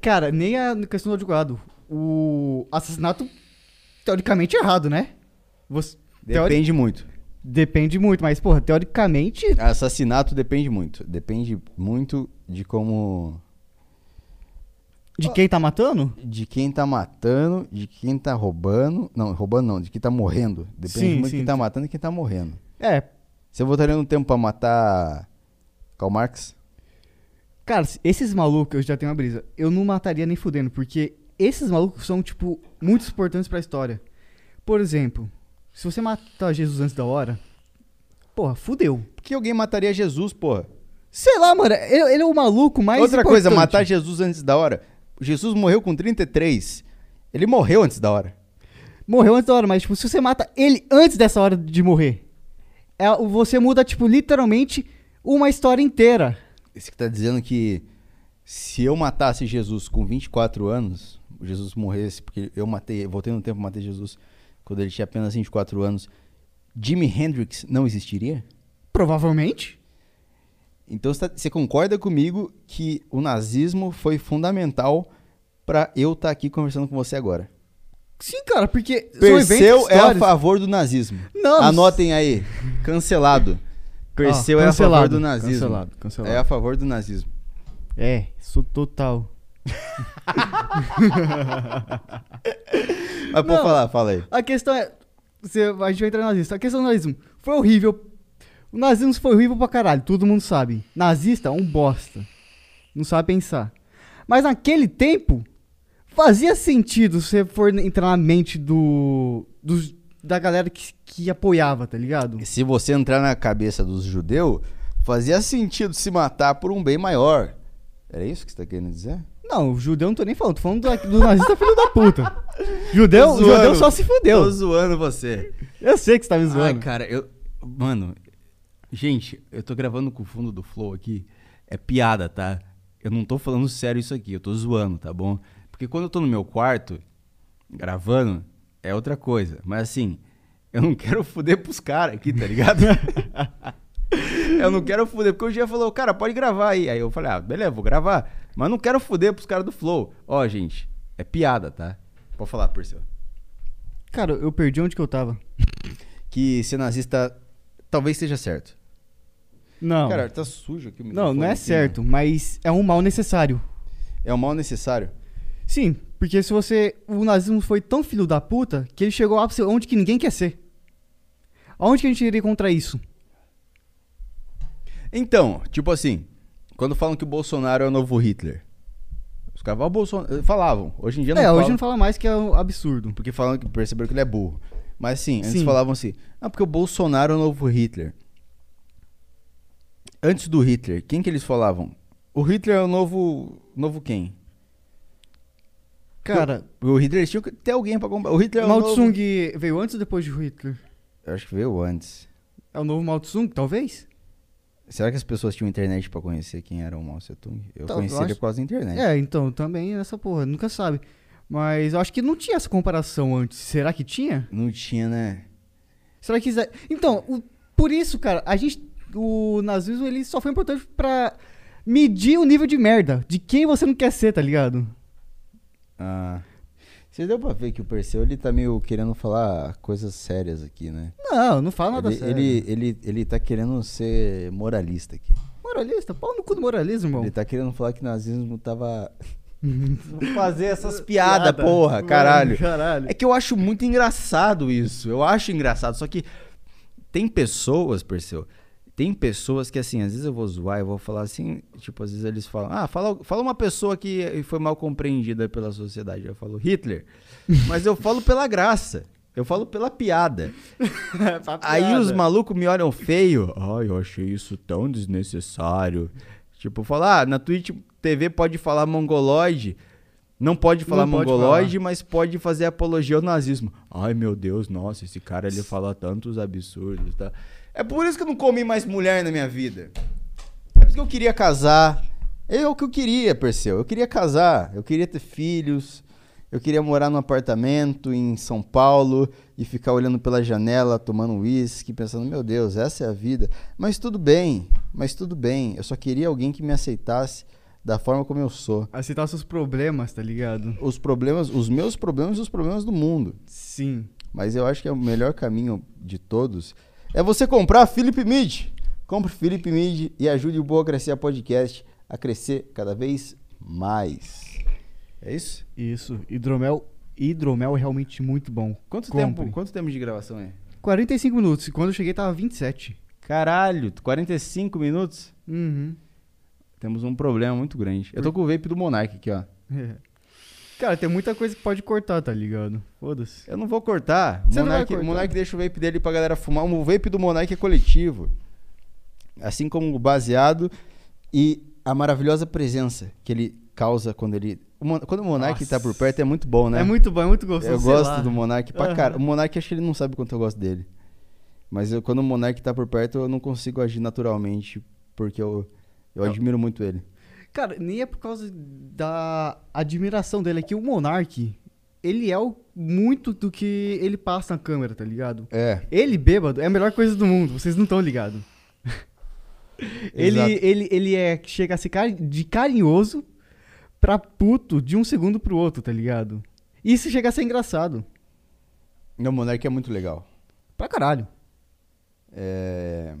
Speaker 2: Cara, nem a questão do advogado. O assassinato, teoricamente, é errado, né? Você, teori-
Speaker 1: Depende muito.
Speaker 2: Depende muito, mas, porra, teoricamente.
Speaker 1: Assassinato depende muito. Depende muito de como.
Speaker 2: De quem tá matando?
Speaker 1: De quem tá matando, de quem tá roubando. Não, roubando não, de quem tá morrendo. Depende
Speaker 2: Sim,
Speaker 1: muito de
Speaker 2: sim,
Speaker 1: quem tá matando e quem tá morrendo.
Speaker 2: É.
Speaker 1: Você votaria no tempo pra matar Karl Marx?
Speaker 2: Cara, esses malucos, eu já tenho uma brisa. Eu não mataria nem fudendo, porque esses malucos são, tipo, muito importantes pra história. Por exemplo, se você matar Jesus antes da hora, porra, fudeu.
Speaker 1: Por que alguém mataria Jesus, porra?
Speaker 2: Sei lá, mano, ele, ele é o maluco mais
Speaker 1: Outra coisa,
Speaker 2: importante.
Speaker 1: matar Jesus antes da hora. Jesus morreu com 33. Ele morreu antes da hora.
Speaker 2: Morreu antes da hora, mas, tipo, se você mata ele antes dessa hora de morrer, é, você muda, tipo, literalmente uma história inteira.
Speaker 1: Esse que tá dizendo que se eu matasse Jesus com 24 anos, Jesus morresse, porque eu matei, voltei no tempo e matei Jesus quando ele tinha apenas 24 anos, Jimi Hendrix não existiria?
Speaker 2: Provavelmente.
Speaker 1: Então você tá- concorda comigo que o nazismo foi fundamental pra eu estar aqui conversando com você agora?
Speaker 2: Sim, cara, porque são
Speaker 1: Perseu é a favor do nazismo.
Speaker 2: Não,
Speaker 1: Anotem aí. Cancelado. Perseu
Speaker 2: Ó,
Speaker 1: é a favor
Speaker 2: cancelado,
Speaker 1: do nazismo.
Speaker 2: cancelado, cancelado.
Speaker 1: É a favor do nazismo.
Speaker 2: É, sou total.
Speaker 1: Mas pode
Speaker 2: Não.
Speaker 1: falar, fala aí.
Speaker 2: A questão é. Você, a gente vai entrar no nazismo. A questão do nazismo foi horrível. O nazismo foi horrível pra caralho, todo mundo sabe. Nazista é um bosta. Não sabe pensar. Mas naquele tempo, fazia sentido se você for entrar na mente do. dos- da galera que, que apoiava, tá ligado?
Speaker 1: Se você entrar na cabeça dos judeus, fazia sentido se matar por um bem maior. Era isso que você tá querendo dizer?
Speaker 2: Não, o judeu não tô nem falando, tô falando do, do nazista filho da puta. Judeu,
Speaker 1: zoando.
Speaker 2: judeu só se fudeu.
Speaker 1: Tô zoando você.
Speaker 2: Eu sei que você tá me
Speaker 1: Ai,
Speaker 2: zoando.
Speaker 1: cara, eu. Mano, gente, eu tô gravando com o fundo do Flow aqui. É piada, tá? Eu não tô falando sério isso aqui, eu tô zoando, tá bom? Porque quando eu tô no meu quarto, gravando, é outra coisa. Mas assim, eu não quero foder pros caras aqui, tá ligado? eu não quero foder, porque o Gia falou, cara, pode gravar aí. Aí eu falei, ah, beleza, vou gravar. Mas não quero foder pros caras do Flow. Ó, gente, é piada, tá? Pode falar, Perseu.
Speaker 2: Cara, eu perdi onde que eu tava.
Speaker 1: Que ser nazista talvez seja certo.
Speaker 2: Não.
Speaker 1: Cara, tá sujo aqui o
Speaker 2: não,
Speaker 1: microfone
Speaker 2: não é
Speaker 1: aqui,
Speaker 2: certo, mas é um mal necessário.
Speaker 1: né? É um mal necessário.
Speaker 2: Sim, porque se você. O nazismo foi tão filho da puta que ele chegou ápice onde que ninguém quer ser. Aonde que a gente iria contra isso?
Speaker 1: Então, tipo assim, quando falam que o Bolsonaro é o novo Hitler, os caras falam, Bolsonaro, falavam. Hoje em dia não
Speaker 2: é,
Speaker 1: falam,
Speaker 2: hoje não fala mais que é um absurdo.
Speaker 1: porque falam que perceberam que ele é burro. Mas sim, antes
Speaker 2: Sim.
Speaker 1: falavam assim, ah, porque o Bolsonaro é o novo Hitler. Antes do Hitler, quem que eles falavam? O Hitler é o novo, novo quem?
Speaker 2: Cara,
Speaker 1: O Hitler eles tinham que ter alguém pra comprar. O Hitler é o
Speaker 2: Mao
Speaker 1: novo...
Speaker 2: Tsung veio antes ou depois de Hitler?
Speaker 1: Eu acho que veio antes.
Speaker 2: É o novo Mao Tsung, talvez?
Speaker 1: Será que as pessoas tinham internet pra conhecer quem era o Mao Tse Tung? Eu
Speaker 2: Então,
Speaker 1: conheci
Speaker 2: eu
Speaker 1: ele
Speaker 2: acho-
Speaker 1: por causa da internet.
Speaker 2: É, então, também essa porra, nunca sabe. Mas eu acho que não tinha essa comparação antes. Será que tinha?
Speaker 1: Não tinha, né?
Speaker 2: Será que. Então, o- por isso, cara, a gente. O nazismo ele só foi importante pra medir o nível de merda. De quem você não quer ser, tá ligado?
Speaker 1: Ah. Você deu pra ver que o Perseu ele tá meio querendo falar coisas sérias aqui, né?
Speaker 2: Não, não fala nada
Speaker 1: ele,
Speaker 2: sério.
Speaker 1: ele, ele, ele tá querendo ser moralista aqui.
Speaker 2: Moralista, pau no cu do moralismo, irmão.
Speaker 1: Ele tá querendo falar que o nazismo tava. Fazer essas piadas,
Speaker 2: Piada.
Speaker 1: porra,
Speaker 2: Mano,
Speaker 1: caralho.
Speaker 2: Caralho.
Speaker 1: É que eu acho muito engraçado isso. Eu acho engraçado. Só que tem pessoas, Perseu. Tem pessoas que, assim, às vezes eu vou zoar, eu vou falar assim, tipo, às vezes eles falam, ah, fala, fala uma pessoa que foi mal compreendida pela sociedade. Eu falo Hitler. Mas eu falo pela graça. Eu falo pela piada. Aí os malucos me olham feio. Ai, eu achei isso tão desnecessário. Tipo, falar, ah, na Twitch TV pode falar mongoloide. Não pode falar
Speaker 2: Não pode
Speaker 1: mongoloide, mas pode fazer apologia ao nazismo. Ai, meu Deus, nossa, esse cara ele fala tantos absurdos, tá? É por isso que eu não comi mais mulher na minha vida. É por isso que eu queria casar. É o que eu queria, Perseu. Eu queria casar, eu queria ter filhos, eu queria morar num apartamento em São Paulo e ficar olhando pela janela, tomando uísque, pensando, meu Deus, essa é a vida. Mas tudo bem, mas tudo bem. Eu só queria alguém que me aceitasse da forma como eu sou.
Speaker 2: Aceitar seus problemas, tá ligado?
Speaker 1: Os problemas, os meus problemas e os problemas do mundo.
Speaker 2: Sim.
Speaker 1: Mas eu acho que é o melhor caminho de todos é você comprar Felipe Mid. Compre Felipe Mid e ajude o Boa Crescer Podcast a crescer cada vez mais. É isso?
Speaker 2: Isso. Hidromel, hidromel é realmente muito bom.
Speaker 1: Quanto
Speaker 2: Compre.
Speaker 1: tempo, quanto tempo de gravação é?
Speaker 2: 45 minutos. E quando eu cheguei tava 27.
Speaker 1: Caralho, 45 minutos?
Speaker 2: Uhum.
Speaker 1: Temos um problema muito grande. Eu tô com o vape do Monark aqui, ó.
Speaker 2: Cara, tem muita coisa que pode cortar, tá ligado? Foda-se.
Speaker 1: Eu não vou cortar.
Speaker 2: Você não
Speaker 1: Monark,
Speaker 2: cortar.
Speaker 1: O Monark deixa o vape dele pra galera fumar. O vape do Monark é coletivo. Assim como o baseado e a maravilhosa presença que ele causa quando ele. Quando o Monark
Speaker 2: Nossa.
Speaker 1: tá por perto é muito bom, né?
Speaker 2: É muito bom, é muito gostoso.
Speaker 1: Eu gosto
Speaker 2: lá.
Speaker 1: do Monark pra cara. O Monark acho que ele não sabe quanto eu gosto dele. Mas eu- quando o Monark tá por perto, eu não consigo agir naturalmente, porque eu, eu
Speaker 2: Eu-
Speaker 1: admiro muito ele.
Speaker 2: Cara, nem é por causa da admiração dele, é que o Monark, ele é o, muito do que ele passa na câmera, tá ligado?
Speaker 1: É.
Speaker 2: Ele bêbado é a melhor coisa do mundo, vocês não estão ligados. ele, ele, ele é, chega a ser cari- de carinhoso pra puto de um segundo pro outro, tá ligado? Isso chega a ser engraçado.
Speaker 1: O Monark é muito legal.
Speaker 2: Pra caralho.
Speaker 1: É...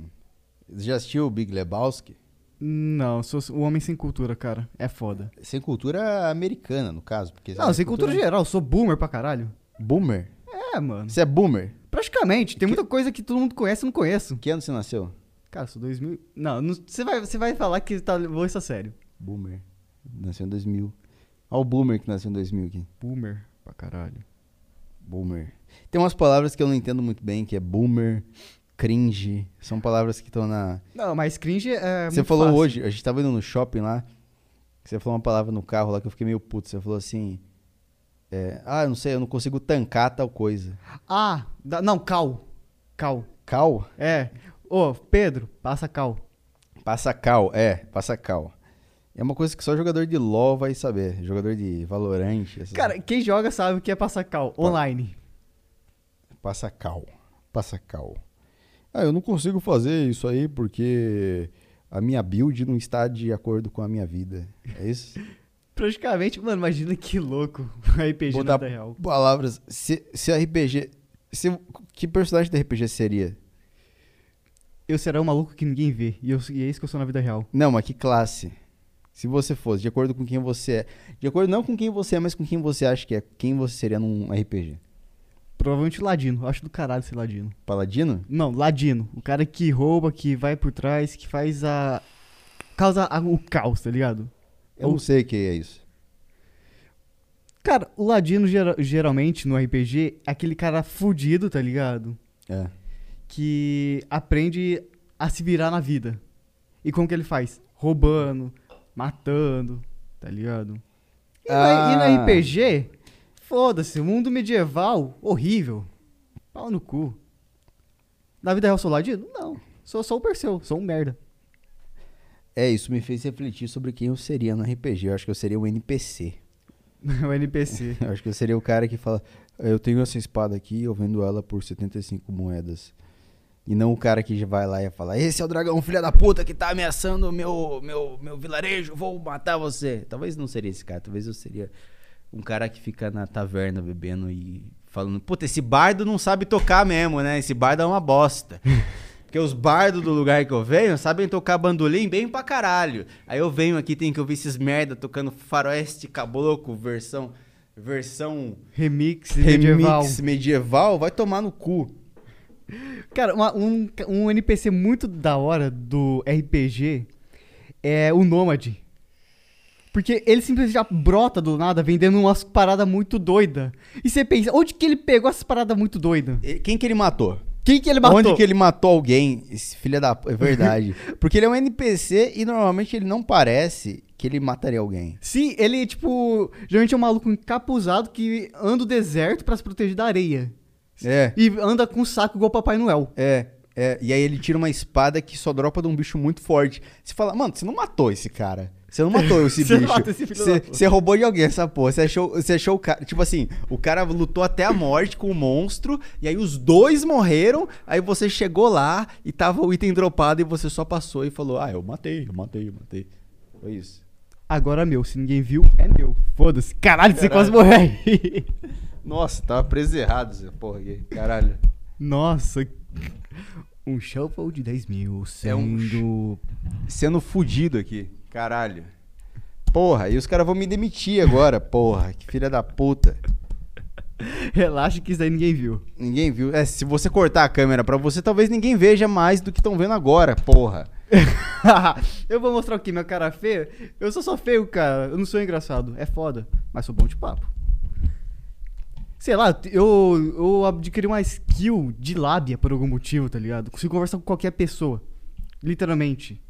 Speaker 1: Você já assistiu o Big Lebowski?
Speaker 2: Não, sou o homem sem cultura, cara. É foda.
Speaker 1: Sem cultura americana, no caso. Porque
Speaker 2: Não, sem cultura geral, sou boomer pra caralho.
Speaker 1: Boomer?
Speaker 2: É, mano.
Speaker 1: Você é boomer?
Speaker 2: Praticamente. Tem muita coisa que todo mundo conhece e não conheço.
Speaker 1: Que ano você nasceu?
Speaker 2: Cara, sou 2000. Não, não- você vai, você vai falar que tá, vou isso a sério.
Speaker 1: Boomer. Nasceu em 2000. Olha o boomer que nasceu em 2000 aqui.
Speaker 2: Boomer pra caralho.
Speaker 1: Boomer. Tem umas palavras que eu não entendo muito bem, que é boomer, cringe. São palavras que estão na...
Speaker 2: Não, mas cringe é.
Speaker 1: você falou
Speaker 2: fácil.
Speaker 1: hoje, a gente tava indo no shopping lá, você falou uma palavra no carro lá que eu fiquei meio puto. Você falou assim... é, ah, eu não sei, eu não consigo tancar tal coisa.
Speaker 2: Ah, da- não, cal. Cal.
Speaker 1: Cal?
Speaker 2: É. Ô, Pedro, passa cal.
Speaker 1: Passa cal, é, passa cal. É uma coisa que só jogador de LoL vai saber. Jogador de Valorant. essas-
Speaker 2: Cara, quem joga sabe o que é passar cal. Online.
Speaker 1: Passa cal. Passa cal. Ah, eu não consigo fazer isso aí porque a minha build não está de acordo com a minha vida. É isso?
Speaker 2: Praticamente, mano, imagina que louco. RPG na
Speaker 1: Botar
Speaker 2: vida real.
Speaker 1: palavras. Se, se RPG. Se, que personagem de RPG seria?
Speaker 2: Eu será um maluco que ninguém vê. E, eu, e é isso que eu sou na vida real.
Speaker 1: Não, mas que classe? Se você fosse, de acordo com quem você é. De acordo não com quem você é, mas com quem você acha que é. Quem você seria num RPG?
Speaker 2: Provavelmente ladino. Acho do caralho ser ladino.
Speaker 1: Paladino?
Speaker 2: Não, ladino. O cara que rouba, que vai por trás, que faz a. causa a- o caos, tá ligado?
Speaker 1: Eu não sei o que é isso.
Speaker 2: Cara, o ladino gera- geralmente no RPG é aquele cara fudido, tá ligado?
Speaker 1: É.
Speaker 2: Que aprende a se virar na vida. E como que ele faz? Roubando, matando, tá ligado? E, na- e
Speaker 1: Ah.
Speaker 2: no RPG, foda-se, mundo medieval, horrível. Pau no cu. Na vida real sou ladino? Não. Sou só o Perseu, sou um merda.
Speaker 1: É, isso me fez refletir sobre quem eu seria no RPG. Eu acho que eu seria um NPC.
Speaker 2: o NPC.
Speaker 1: Eu acho que eu seria o cara que fala: Eu tenho essa espada aqui, eu vendo ela por 75 moedas. E não o cara que vai lá e fala: Esse é o dragão, filha da puta, que tá ameaçando o meu, meu, meu vilarejo, vou matar você. Talvez não seria esse cara, talvez eu seria um cara que fica na taverna bebendo e falando: Puta, esse bardo não sabe tocar mesmo, né? Esse bardo é uma bosta. Porque os bardos do lugar que eu venho sabem tocar bandolim bem pra caralho. Aí eu venho aqui, tem que ouvir esses merda tocando faroeste caboclo, versão. Versão
Speaker 2: Remix medieval.
Speaker 1: remix medieval, vai tomar no cu.
Speaker 2: Cara, uma- um, um NPC muito da hora do RPG é o Nômade. Porque ele simplesmente já brota do nada vendendo umas paradas muito doidas. E você pensa, onde que ele pegou essas paradas muito doidas?
Speaker 1: E- Quem que ele matou?
Speaker 2: Quem que ele matou?
Speaker 1: Onde que ele matou alguém? Esse filho da... É verdade. Porque ele é um NPC e normalmente ele não parece que ele mataria alguém.
Speaker 2: Sim, ele, tipo, geralmente é um maluco encapuzado que anda o deserto pra se proteger da areia.
Speaker 1: É,
Speaker 2: E anda com um saco igual Papai Noel.
Speaker 1: é, é. E aí ele tira uma espada que só dropa de um bicho muito forte. Você fala, mano, você não matou esse cara. Você não matou esse
Speaker 2: Você não
Speaker 1: bicho.
Speaker 2: matou esse filho
Speaker 1: Você-. Você roubou de alguém essa porra. Você achou, você achou o cara. Tipo assim, o cara lutou até a morte com o monstro. E aí os dois morreram. Aí você chegou lá e tava o item dropado. E você só passou e falou: Ah, eu matei, eu matei, eu matei. Foi isso.
Speaker 2: Agora é meu, se ninguém viu, é meu. Foda-se. Caralho, você
Speaker 1: Caralho.
Speaker 2: quase morreu aí.
Speaker 1: Nossa, tava preso errado essa porra aqui. Caralho.
Speaker 2: Nossa. Um shuffle de 10 mil
Speaker 1: É um
Speaker 2: sendo...
Speaker 1: Sendo fudido aqui. Caralho. Porra, e os caras vão me demitir agora, porra. Que filha da puta.
Speaker 2: Relaxa que isso daí ninguém viu.
Speaker 1: Ninguém viu. É, se você cortar a câmera pra você, talvez ninguém veja mais do que estão vendo agora, porra.
Speaker 2: eu vou mostrar aqui minha cara feia. Eu só sou feio, cara. Eu não sou engraçado. É foda. Mas sou bom de papo. Sei lá, eu, eu adquiri uma skill de lábia por algum motivo, tá ligado? Consigo conversar com qualquer pessoa. Literalmente.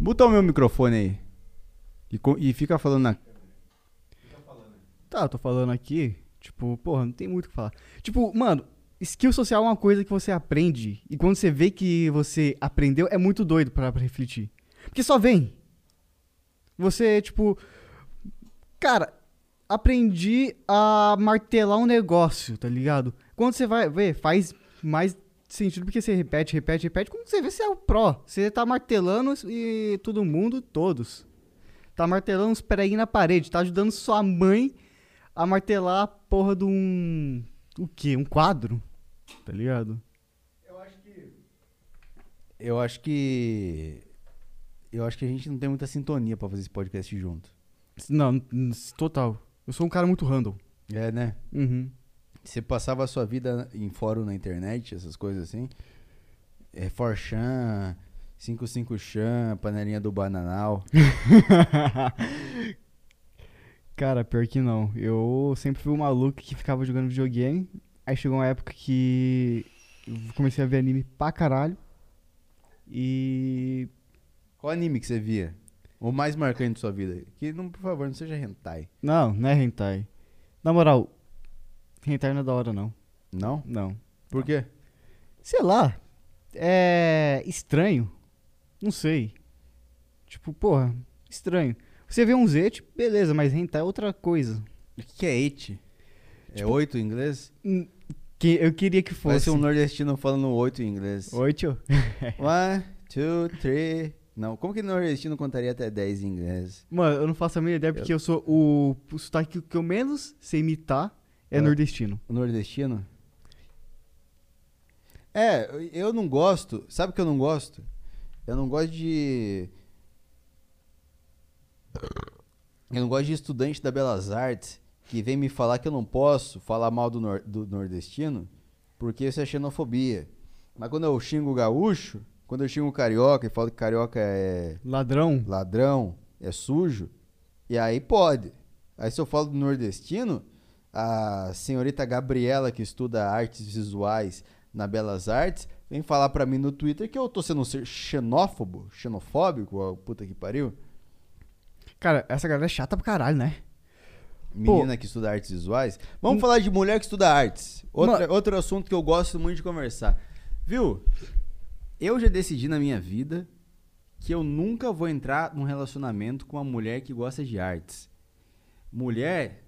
Speaker 1: Muta o meu microfone aí. E, e fica falando na.
Speaker 2: Tá, tô falando aqui. Tipo, porra, não tem muito o que falar. Tipo, mano, skill social é uma coisa que você aprende. E quando você vê que você aprendeu, é muito doido pra, pra refletir. Porque só vem. Você, tipo. Cara, aprendi a martelar um negócio, tá ligado? Quando você vai ver, faz mais sentido porque você repete, repete, repete. Quando você vê, você é o pró. Você tá martelando e todo mundo, todos. Tá martelando uns preguinhos na parede. Tá ajudando sua mãe a martelar a porra de um. O quê? Um quadro? Tá ligado?
Speaker 1: Eu acho que. Eu acho que a gente não tem muita sintonia pra fazer esse podcast junto.
Speaker 2: Não, total. Eu sou um cara muito random.
Speaker 1: É, né?
Speaker 2: Uhum.
Speaker 1: Você passava a sua vida em fórum na internet, essas coisas assim. É Forchan, 55 Chan, panelinha do Bananal.
Speaker 2: Cara, pior que não. Eu sempre fui um maluco que ficava jogando videogame. Aí chegou uma época que eu comecei a ver anime pra caralho. E.
Speaker 1: Qual anime que você via? O mais marcante de sua vida? Que, não, por favor, não seja hentai.
Speaker 2: Não, não é hentai. Na moral, hentai não é da hora, não.
Speaker 1: Não?
Speaker 2: Não.
Speaker 1: Por quê?
Speaker 2: Sei lá. É. estranho. Não sei. Tipo, porra, estranho. Você vê um Zete, beleza, mas hentai é outra coisa.
Speaker 1: O que é ete? É
Speaker 2: Tipo-
Speaker 1: oito em inglês?
Speaker 2: Que eu queria que
Speaker 1: Parece
Speaker 2: fosse.
Speaker 1: um nordestino falando oito em inglês.
Speaker 2: Oi, tio.
Speaker 1: One, two, three. Não, como que nordestino contaria até 10 em inglês?
Speaker 2: Mano, eu não faço a mínima ideia porque eu sou o, o sotaque que eu menos sei imitar é
Speaker 1: Ah.
Speaker 2: nordestino.
Speaker 1: O nordestino? É, eu não gosto. Sabe o que eu não gosto? Eu não gosto de. Eu não gosto de estudante da Belas Artes que vem me falar que eu não posso falar mal do, nor- do nordestino porque isso é xenofobia. Mas quando eu xingo o gaúcho, quando eu xingo o carioca e falo que carioca é
Speaker 2: Ladrão.
Speaker 1: ladrão, é sujo, e aí pode. Aí se eu falo do nordestino, a senhorita Gabriela, que estuda artes visuais na Belas Artes, vem falar pra mim no Twitter que eu tô sendo xenófobo, xenofóbico, ó, puta que pariu.
Speaker 2: Cara, essa galera é chata pra caralho, né?
Speaker 1: Menina que estuda artes visuais. Vamos falar de mulher que estuda artes. Outra, outro assunto que eu gosto muito de conversar. Viu? Eu já decidi na minha vida que eu nunca vou entrar num relacionamento com uma mulher que gosta de artes. Mulher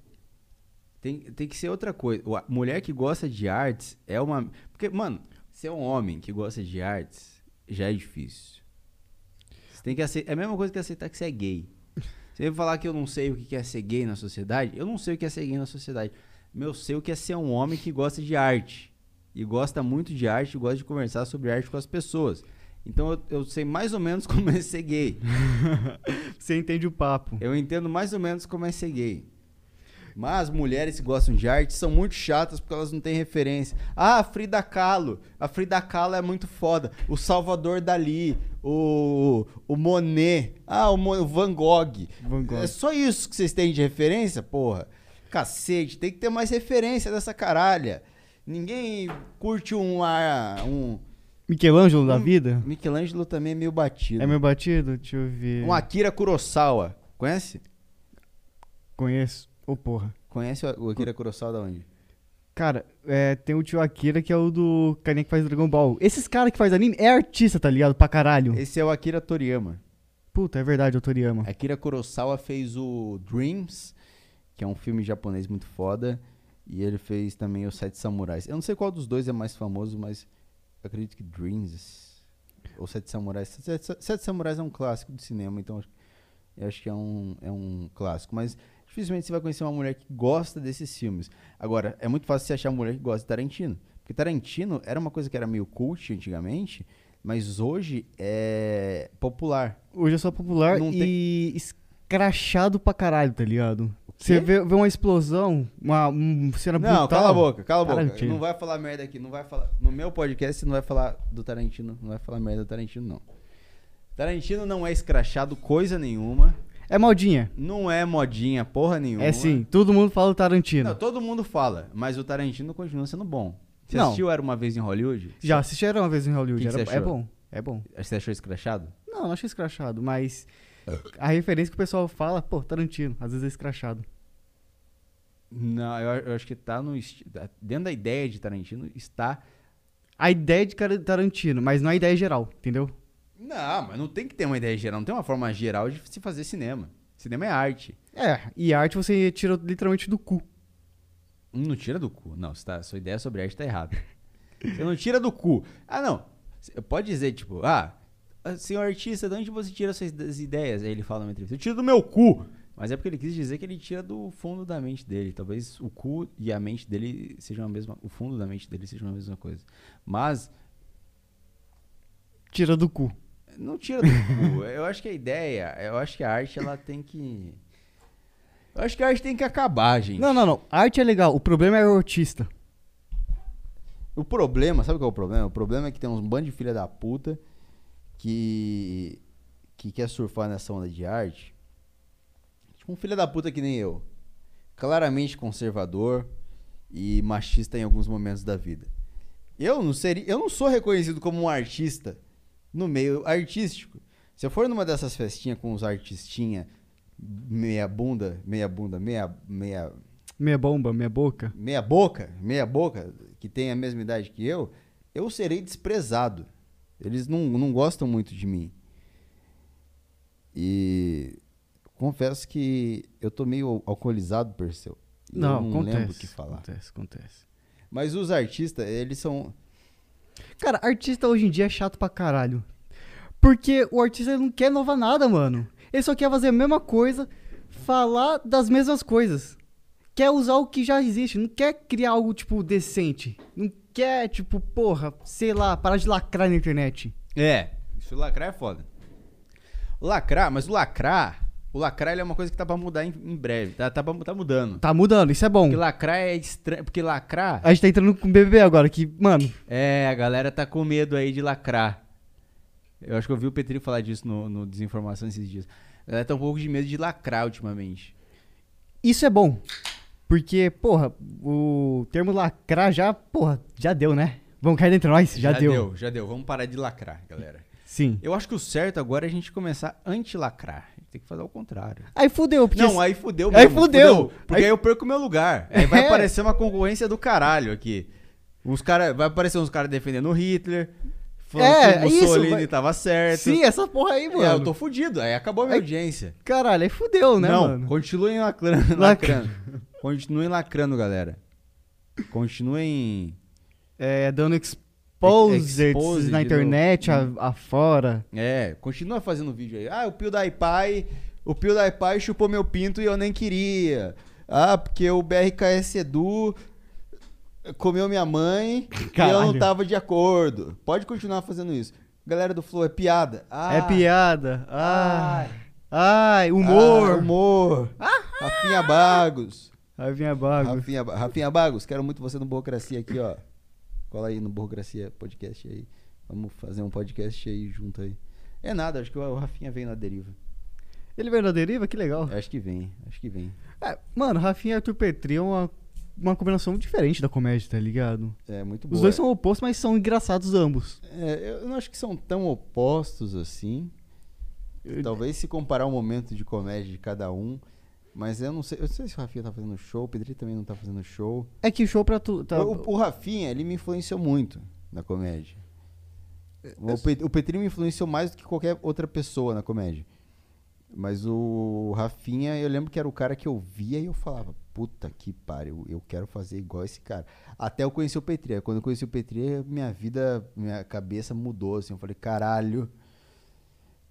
Speaker 1: tem, tem que ser outra coisa. Mulher que gosta de artes é uma. Porque, mano, ser um homem que gosta de artes já é difícil. Você tem que aceitar. É a mesma coisa que aceitar que você é gay. Você vai falar que eu não sei o que é ser gay na sociedade? Eu não sei o que é ser gay na sociedade. Mas eu sei o que é ser um homem que gosta de arte. E gosta muito de arte e gosta de conversar sobre arte com as pessoas. Então eu, eu sei mais ou menos como é ser gay.
Speaker 2: Você entende o papo.
Speaker 1: Eu entendo mais ou menos como é ser gay. Mas mulheres que gostam de arte são muito chatas porque elas não têm referência. Ah, a Frida Kahlo. A Frida Kahlo é muito foda. O Salvador Dali. O, o Monet. Ah, o, Mo- o Van Gogh.
Speaker 2: Van Gogh.
Speaker 1: É só isso que vocês têm de referência, porra? Cacete, tem que ter mais referência dessa caralha. Ninguém curte um. ah, um
Speaker 2: Michelangelo da
Speaker 1: Hum,
Speaker 2: vida?
Speaker 1: Michelangelo também é meio batido.
Speaker 2: É meu batido? Deixa eu ver.
Speaker 1: Um Akira Kurosawa. Conhece?
Speaker 2: Conheço. Ô, porra.
Speaker 1: Conhece o Akira Kurosawa da onde?
Speaker 2: Cara, é, tem o tio Akira que é o do carinha que faz Dragon Ball. Esses caras que faz anime é artista, tá ligado? Pra caralho.
Speaker 1: Esse é o Akira Toriyama.
Speaker 2: Puta, é verdade, o Toriyama.
Speaker 1: Akira Kurosawa fez o Dreams, que é um filme japonês muito foda. E ele fez também os Sete Samurais. Eu não sei qual dos dois é mais famoso, mas acredito que Dreams ou Sete Samurais. Sete, Sete Samurais é um clássico de cinema, então eu acho que é um, é um clássico. Mas dificilmente você vai conhecer uma mulher que gosta desses filmes. Agora, é muito fácil você achar uma mulher que gosta de Tarantino. Porque Tarantino era uma coisa que era meio cult antigamente, mas hoje é popular.
Speaker 2: Hoje eu sou popular
Speaker 1: Não
Speaker 2: e escrachado pra caralho, tá ligado? Você vê, vê uma explosão, uma, uma cena
Speaker 1: Não,
Speaker 2: brutal.
Speaker 1: cala a boca, cala a boca.
Speaker 2: Tarantino.
Speaker 1: Não vai falar merda aqui, não vai falar. No meu podcast você não vai falar do Tarantino, não vai falar merda do Tarantino, não. Tarantino não é escrachado coisa nenhuma.
Speaker 2: É modinha.
Speaker 1: Não é modinha porra nenhuma.
Speaker 2: É sim, todo mundo fala do Tarantino.
Speaker 1: Não, todo mundo fala, mas o Tarantino continua sendo bom. Você
Speaker 2: Não.
Speaker 1: assistiu Era Uma Vez em Hollywood?
Speaker 2: Já assistiram uma vez em Hollywood, era- é bom, é bom.
Speaker 1: Você achou escrachado?
Speaker 2: Não, não achei escrachado, mas a referência que o pessoal fala, pô, Tarantino, às vezes é escrachado.
Speaker 1: Não, eu, eu acho que tá no. esti- Dentro da ideia de Tarantino está.
Speaker 2: A ideia de Tarantino, mas não a ideia geral, entendeu?
Speaker 1: Não, mas não tem que ter uma ideia geral, não tem uma forma geral de se fazer cinema. Cinema é arte.
Speaker 2: É, e arte você tira literalmente do cu.
Speaker 1: Não tira do cu. Não, tá, sua ideia sobre arte tá errada. Você não tira do cu. Ah, não. Você pode dizer, tipo, ah, senhor artista, de onde você tira suas ide- ideias? Aí ele fala numa entrevista, eu tiro do meu cu. Mas é porque ele quis dizer que ele tira do fundo da mente dele. Talvez o cu e a mente dele sejam a mesma. O fundo da mente dele sejam a mesma coisa. Mas
Speaker 2: Tira do cu.
Speaker 1: Não tira do cu. Eu acho que a ideia, eu acho que a arte ela tem que. Eu acho que a arte tem que acabar, gente.
Speaker 2: Não, não, não. Arte é legal, o problema é o artista.
Speaker 1: O problema, sabe qual é o problema? O problema é que tem uns bando de filha da puta que que quer surfar nessa onda de arte. Tipo um filho da puta que nem eu. Claramente conservador e machista em alguns momentos da vida. Eu não seria, eu não sou reconhecido como um artista no meio artístico. Se eu for numa dessas festinhas com os artistinha meia bunda, meia bunda, meia meia
Speaker 2: Meia bomba, meia boca.
Speaker 1: meia boca, meia boca, que tem a mesma idade que eu, eu serei desprezado. Eles não, não gostam muito de mim. E confesso que eu tô meio alcoolizado, Perseu.
Speaker 2: Não,
Speaker 1: não
Speaker 2: acontece.
Speaker 1: lembro o que falar.
Speaker 2: Acontece, acontece.
Speaker 1: Mas os artistas, eles são.
Speaker 2: Cara, artista hoje em dia é chato pra caralho. Porque o artista não quer inovar nada, mano. Ele só quer fazer a mesma coisa, falar das mesmas coisas. Quer usar o que já existe, não quer criar algo, tipo, decente. Não quer, tipo, porra, sei lá, parar de lacrar na internet.
Speaker 1: É, isso lacrar é foda. Lacrar, mas o lacrar, o lacrar ele é uma coisa que tá pra mudar em, em breve. Tá, tá, pra- tá mudando.
Speaker 2: Tá mudando, isso é bom.
Speaker 1: Porque lacrar é estranho. Porque lacrar.
Speaker 2: A gente tá entrando com BBB agora, que, mano,
Speaker 1: É, a galera tá com medo aí de lacrar. Eu acho que eu vi o Petri falar disso no, no Desinformação esses dias. A galera tá um pouco de medo de lacrar ultimamente.
Speaker 2: isso é bom. Porque, porra, o termo lacrar já, porra, já deu, né? Vamos cair dentro de nós? Já, deu.
Speaker 1: Já deu. Vamos parar de lacrar, galera.
Speaker 2: Sim.
Speaker 1: Eu acho que o certo agora é a gente começar anti-lacrar. Tem que fazer o contrário.
Speaker 2: Aí fudeu, porque...
Speaker 1: Não, aí fudeu
Speaker 2: Aí
Speaker 1: mesmo.
Speaker 2: fudeu.
Speaker 1: Porque
Speaker 2: Aí-
Speaker 1: aí eu perco meu lugar. Aí vai
Speaker 2: É.
Speaker 1: aparecer uma concorrência do caralho aqui. Os cara, vai aparecer uns caras defendendo o Hitler. Falando
Speaker 2: É,
Speaker 1: que o
Speaker 2: isso,
Speaker 1: Mussolini
Speaker 2: vai-
Speaker 1: tava certo.
Speaker 2: Sim, essa porra aí, mano.
Speaker 1: É, eu tô fudido. Aí acabou a minha
Speaker 2: Aí-
Speaker 1: audiência.
Speaker 2: Caralho, aí fudeu, né,
Speaker 1: não,
Speaker 2: mano?
Speaker 1: continuem lacrando.
Speaker 2: Lacra-
Speaker 1: lacrando. Continuem lacrando, galera. Continuem.
Speaker 2: É, dando exposed
Speaker 1: Exposed
Speaker 2: na internet, a, afora.
Speaker 1: É, continua fazendo vídeo aí. Ah, o PewDiePie. O PewDiePie chupou meu pinto e eu nem queria. Ah, porque o BRKS Edu comeu minha mãe e eu
Speaker 2: Caralho.
Speaker 1: não tava de acordo. Pode continuar fazendo isso. Galera do Flow, é piada. Ah,
Speaker 2: é piada.
Speaker 1: Ai.
Speaker 2: Ai, ai
Speaker 1: ah,
Speaker 2: humor.
Speaker 1: humor. Rafinha Bagos.
Speaker 2: Aí vinha bago.
Speaker 1: Rafinha, Rafinha Bagos, quero muito você no Burocracia aqui, ó. Cola aí no Burocracia podcast aí. Vamos fazer um podcast aí junto aí. É nada, acho que o Rafinha veio na deriva.
Speaker 2: Ele veio na deriva? Que legal.
Speaker 1: Acho que vem, acho que vem.
Speaker 2: É, mano, Rafinha e Arthur Petri é uma, uma combinação diferente da comédia, tá ligado?
Speaker 1: É muito
Speaker 2: Os
Speaker 1: boa.
Speaker 2: dois são opostos, mas são engraçados ambos.
Speaker 1: É, eu não acho que são tão opostos assim. Talvez se comparar o momento de comédia de cada um. Mas eu não sei. Eu não sei se o Rafinha tá fazendo show, o Pedri também não tá fazendo show.
Speaker 2: É que show pra tu. Tá,
Speaker 1: O, o Rafinha, ele me influenciou muito na comédia. O, Pe- o Petri me influenciou mais do que qualquer outra pessoa na comédia. Mas o Rafinha, eu lembro que era o cara que eu via e eu falava, puta que pariu, eu quero fazer igual esse cara. Até eu conheci o Petri. Quando eu conheci o Petri, minha vida, minha cabeça mudou, assim. Eu falei, caralho,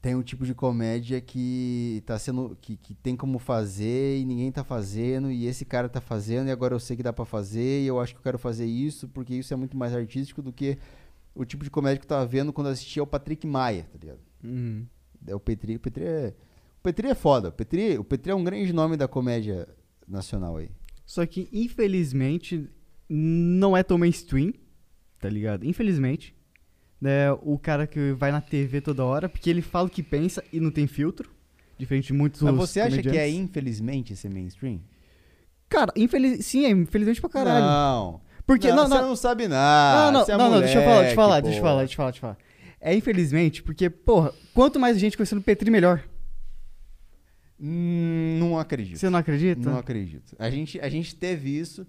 Speaker 1: tem um tipo de comédia que tá sendo. Que, que tem como fazer e ninguém tá fazendo, e esse cara tá fazendo, e agora eu sei que dá pra fazer, e eu acho que eu quero fazer isso, porque isso é muito mais artístico do que o tipo de comédia que eu tava vendo quando assistia ao Patrick Maia, tá ligado?
Speaker 2: Uhum.
Speaker 1: É o Petri, o Petri é. O Petri é foda. O Petri, o Petri é um grande nome da comédia nacional aí.
Speaker 2: Só que, infelizmente, não é tão mainstream, tá ligado? Infelizmente. Né, o cara que vai na TV toda hora, porque ele fala o que pensa e não tem filtro. Diferente de muitos
Speaker 1: Mas você acha que é infelizmente ser mainstream?
Speaker 2: Cara, infeliz... sim, é infelizmente pra caralho.
Speaker 1: Não.
Speaker 2: Porque, não,
Speaker 1: você
Speaker 2: não,
Speaker 1: não sabe nada.
Speaker 2: não, não,
Speaker 1: é
Speaker 2: não, não, deixa eu falar, deixa eu falar,
Speaker 1: moleque,
Speaker 2: deixa eu falar, deixa eu falar, deixa eu falar. É infelizmente, porque, porra, quanto mais gente conhecendo o Petri, melhor.
Speaker 1: Hum, não acredito.
Speaker 2: Você não acredita?
Speaker 1: Não acredito. A gente, a gente teve isso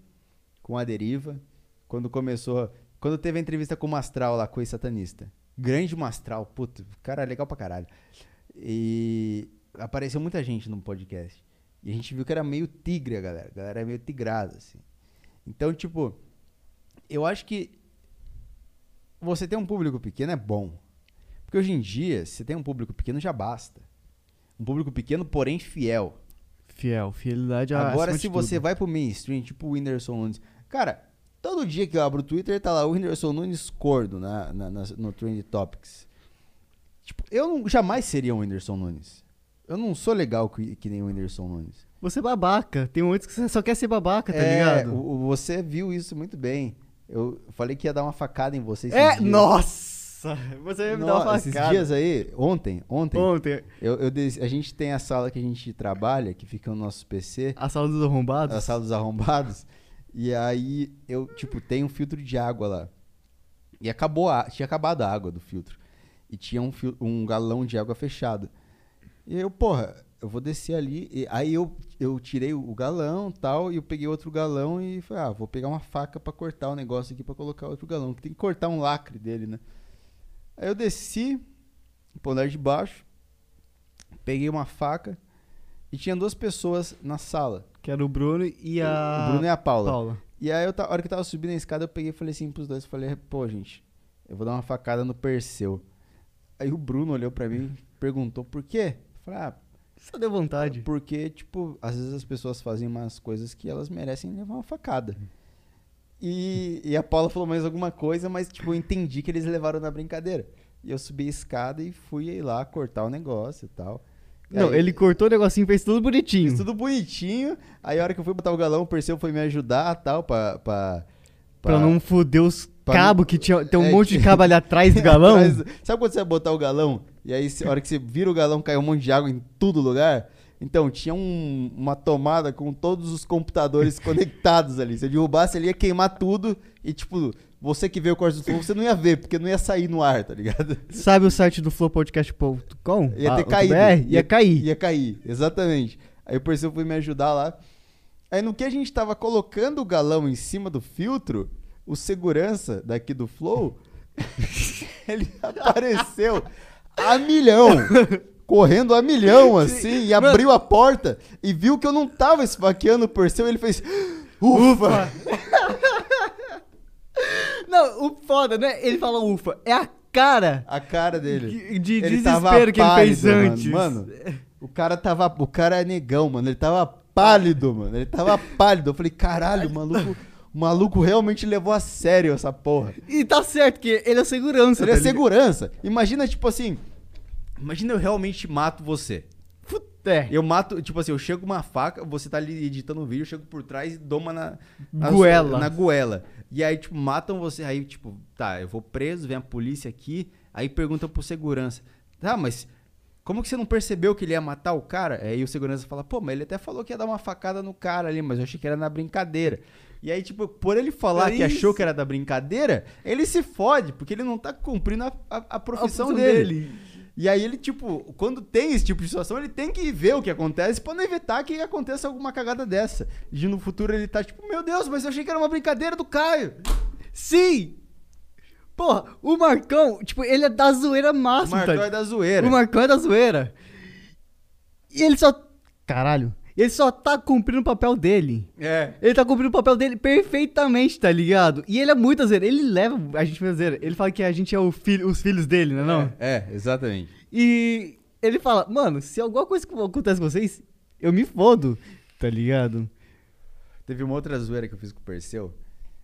Speaker 1: com a deriva quando começou. Quando teve a entrevista com o Mastral lá, com o satanista. Grande Mastral, puto, cara é legal pra caralho. E apareceu muita gente no podcast. E a gente viu que era meio tigre a galera. A galera é meio tigrada, assim. Então, tipo, eu acho que você ter um público pequeno é bom. Porque hoje em dia, se você tem um público pequeno, já basta. Um público pequeno, porém fiel.
Speaker 2: Fiel, fidelidade a
Speaker 1: Agora, se você
Speaker 2: tudo.
Speaker 1: vai pro mainstream, tipo o Whindersson Nunes. Cara, todo dia que eu abro o Twitter, tá lá o Whindersson Nunes cordo na, na- na- no Trend Topics. Tipo, eu não- jamais seria um Whindersson Nunes. Eu não sou legal que, que nem o Whindersson Nunes.
Speaker 2: Você é babaca. Tem muitos que você só quer ser babaca, tá
Speaker 1: É,
Speaker 2: ligado?
Speaker 1: o- você viu isso muito bem. Eu falei que ia dar uma facada em você esses
Speaker 2: É,
Speaker 1: dias.
Speaker 2: nossa! Você ia me dar uma
Speaker 1: Nossa, esses
Speaker 2: facada.
Speaker 1: dias aí, ontem, ontem,
Speaker 2: Ontem,
Speaker 1: eu, eu a gente tem a sala que a gente trabalha, que fica no nosso PC.
Speaker 2: a sala dos arrombados.
Speaker 1: a sala dos arrombados. E aí eu, tipo, tem um filtro de água lá. E acabou a, tinha acabado a água do filtro. E tinha um, um galão de água fechado. E eu, porra, eu vou descer ali. E aí eu, eu tirei o galão tal, e eu peguei outro galão e falei, ah, vou pegar uma faca pra cortar o negócio aqui pra colocar outro galão. Que tem que cortar um lacre dele, né? Aí eu desci, pro andar de baixo, peguei uma faca e tinha duas pessoas na sala.
Speaker 2: Que era o Bruno e a.
Speaker 1: O Bruno e a Paula.
Speaker 2: Paula.
Speaker 1: E aí, eu, a hora que eu tava subindo a escada, eu peguei e falei assim pros dois, falei, pô, gente, eu vou dar uma facada no Perseu. Aí o Bruno olhou pra mim e perguntou por quê? Eu falei, ah,
Speaker 2: Só deu vontade.
Speaker 1: porque, tipo, às vezes as pessoas fazem umas coisas que elas merecem levar uma facada. E, e a Paula falou mais alguma coisa, mas, tipo, eu entendi que eles levaram na brincadeira. E eu subi a escada e fui lá cortar o negócio e tal. E
Speaker 2: Não,
Speaker 1: aí-
Speaker 2: ele cortou o negocinho, fez tudo bonitinho.
Speaker 1: Fiz tudo bonitinho. Aí a hora que eu fui botar o galão, o Perseu foi me ajudar tal, pra. pra,
Speaker 2: Pra não foder os
Speaker 1: pra
Speaker 2: cabos que tinha. Tem um
Speaker 1: É,
Speaker 2: monte de cabo ali atrás do galão.
Speaker 1: Atrás Sabe quando você vai botar o galão? E aí, a hora que você vira o galão, cai um monte de água em todo lugar? Então, tinha um- uma tomada com todos os computadores conectados ali. Se eu derrubasse, ele ia queimar tudo. E, tipo, você que vê o corte do fogo, você não ia ver, porque não ia sair no ar, tá ligado?
Speaker 2: Sabe o site do flowpodcast.com?
Speaker 1: Ia ter
Speaker 2: Ah,
Speaker 1: caído.
Speaker 2: BR? Ia, cair.
Speaker 1: Ia cair, exatamente. Aí o Perseu foi me ajudar lá. Aí no que a gente tava colocando o galão em cima do filtro, o segurança daqui do Flow, ele apareceu a milhão. Correndo a milhão, assim, e abriu a porta e viu que eu não tava esfaqueando o Perseu, ele fez. Ufa!
Speaker 2: Não, o foda, né? Ele fala ufa. É a cara
Speaker 1: A cara dele.
Speaker 2: de, de
Speaker 1: Ele
Speaker 2: desespero que ele fez
Speaker 1: pálido,
Speaker 2: antes.
Speaker 1: Mano, Mano, o cara tava. O cara é negão, mano. Ele tava pálido, mano. Ele tava pálido. Eu falei, caralho, o maluco. O maluco realmente levou a sério essa porra.
Speaker 2: E tá certo, que ele é segurança.
Speaker 1: Ele é
Speaker 2: tá ligado?
Speaker 1: segurança. Imagina, tipo assim. Imagina eu realmente mato você.
Speaker 2: É.
Speaker 1: Eu mato, tipo assim, eu chego com uma faca, você tá ali editando um vídeo, eu chego por trás e dou uma na, na
Speaker 2: Goela.
Speaker 1: na goela. E aí, tipo, matam você, aí, tipo, tá, eu vou preso, vem a polícia aqui, aí pergunta pro segurança. Tá, mas como que você não percebeu que ele ia matar o cara? Aí o segurança fala, pô, mas ele até falou que ia dar uma facada no cara ali, mas eu achei que era na brincadeira. E aí, tipo, por ele falar
Speaker 2: É
Speaker 1: que achou que era da brincadeira, ele se fode, porque ele não tá cumprindo a, a- a
Speaker 2: A
Speaker 1: profissão
Speaker 2: função
Speaker 1: dele. E aí ele, tipo, quando tem esse tipo de situação, ele tem que ver o que acontece pra não evitar que aconteça alguma cagada dessa. E no futuro ele tá tipo, meu Deus, mas eu achei que era uma brincadeira do Caio.
Speaker 2: Sim! Porra, o Marcão, tipo, ele é da zoeira
Speaker 1: O
Speaker 2: máxima.
Speaker 1: Marcão
Speaker 2: tá?
Speaker 1: é da zoeira.
Speaker 2: O Marcão é da zoeira. E ele só. Caralho. Ele só tá cumprindo o papel dele.
Speaker 1: É.
Speaker 2: Ele tá cumprindo o papel dele perfeitamente, tá ligado? E ele é muito zoeira. Ele leva a gente pra zoeira. Ele fala que a gente é filho, os filhos dele, né? Não?
Speaker 1: É, exatamente.
Speaker 2: E ele fala, mano, se alguma coisa acontece com vocês, eu me fodo, tá ligado?
Speaker 1: Teve uma outra zoeira que eu fiz com o Perseu.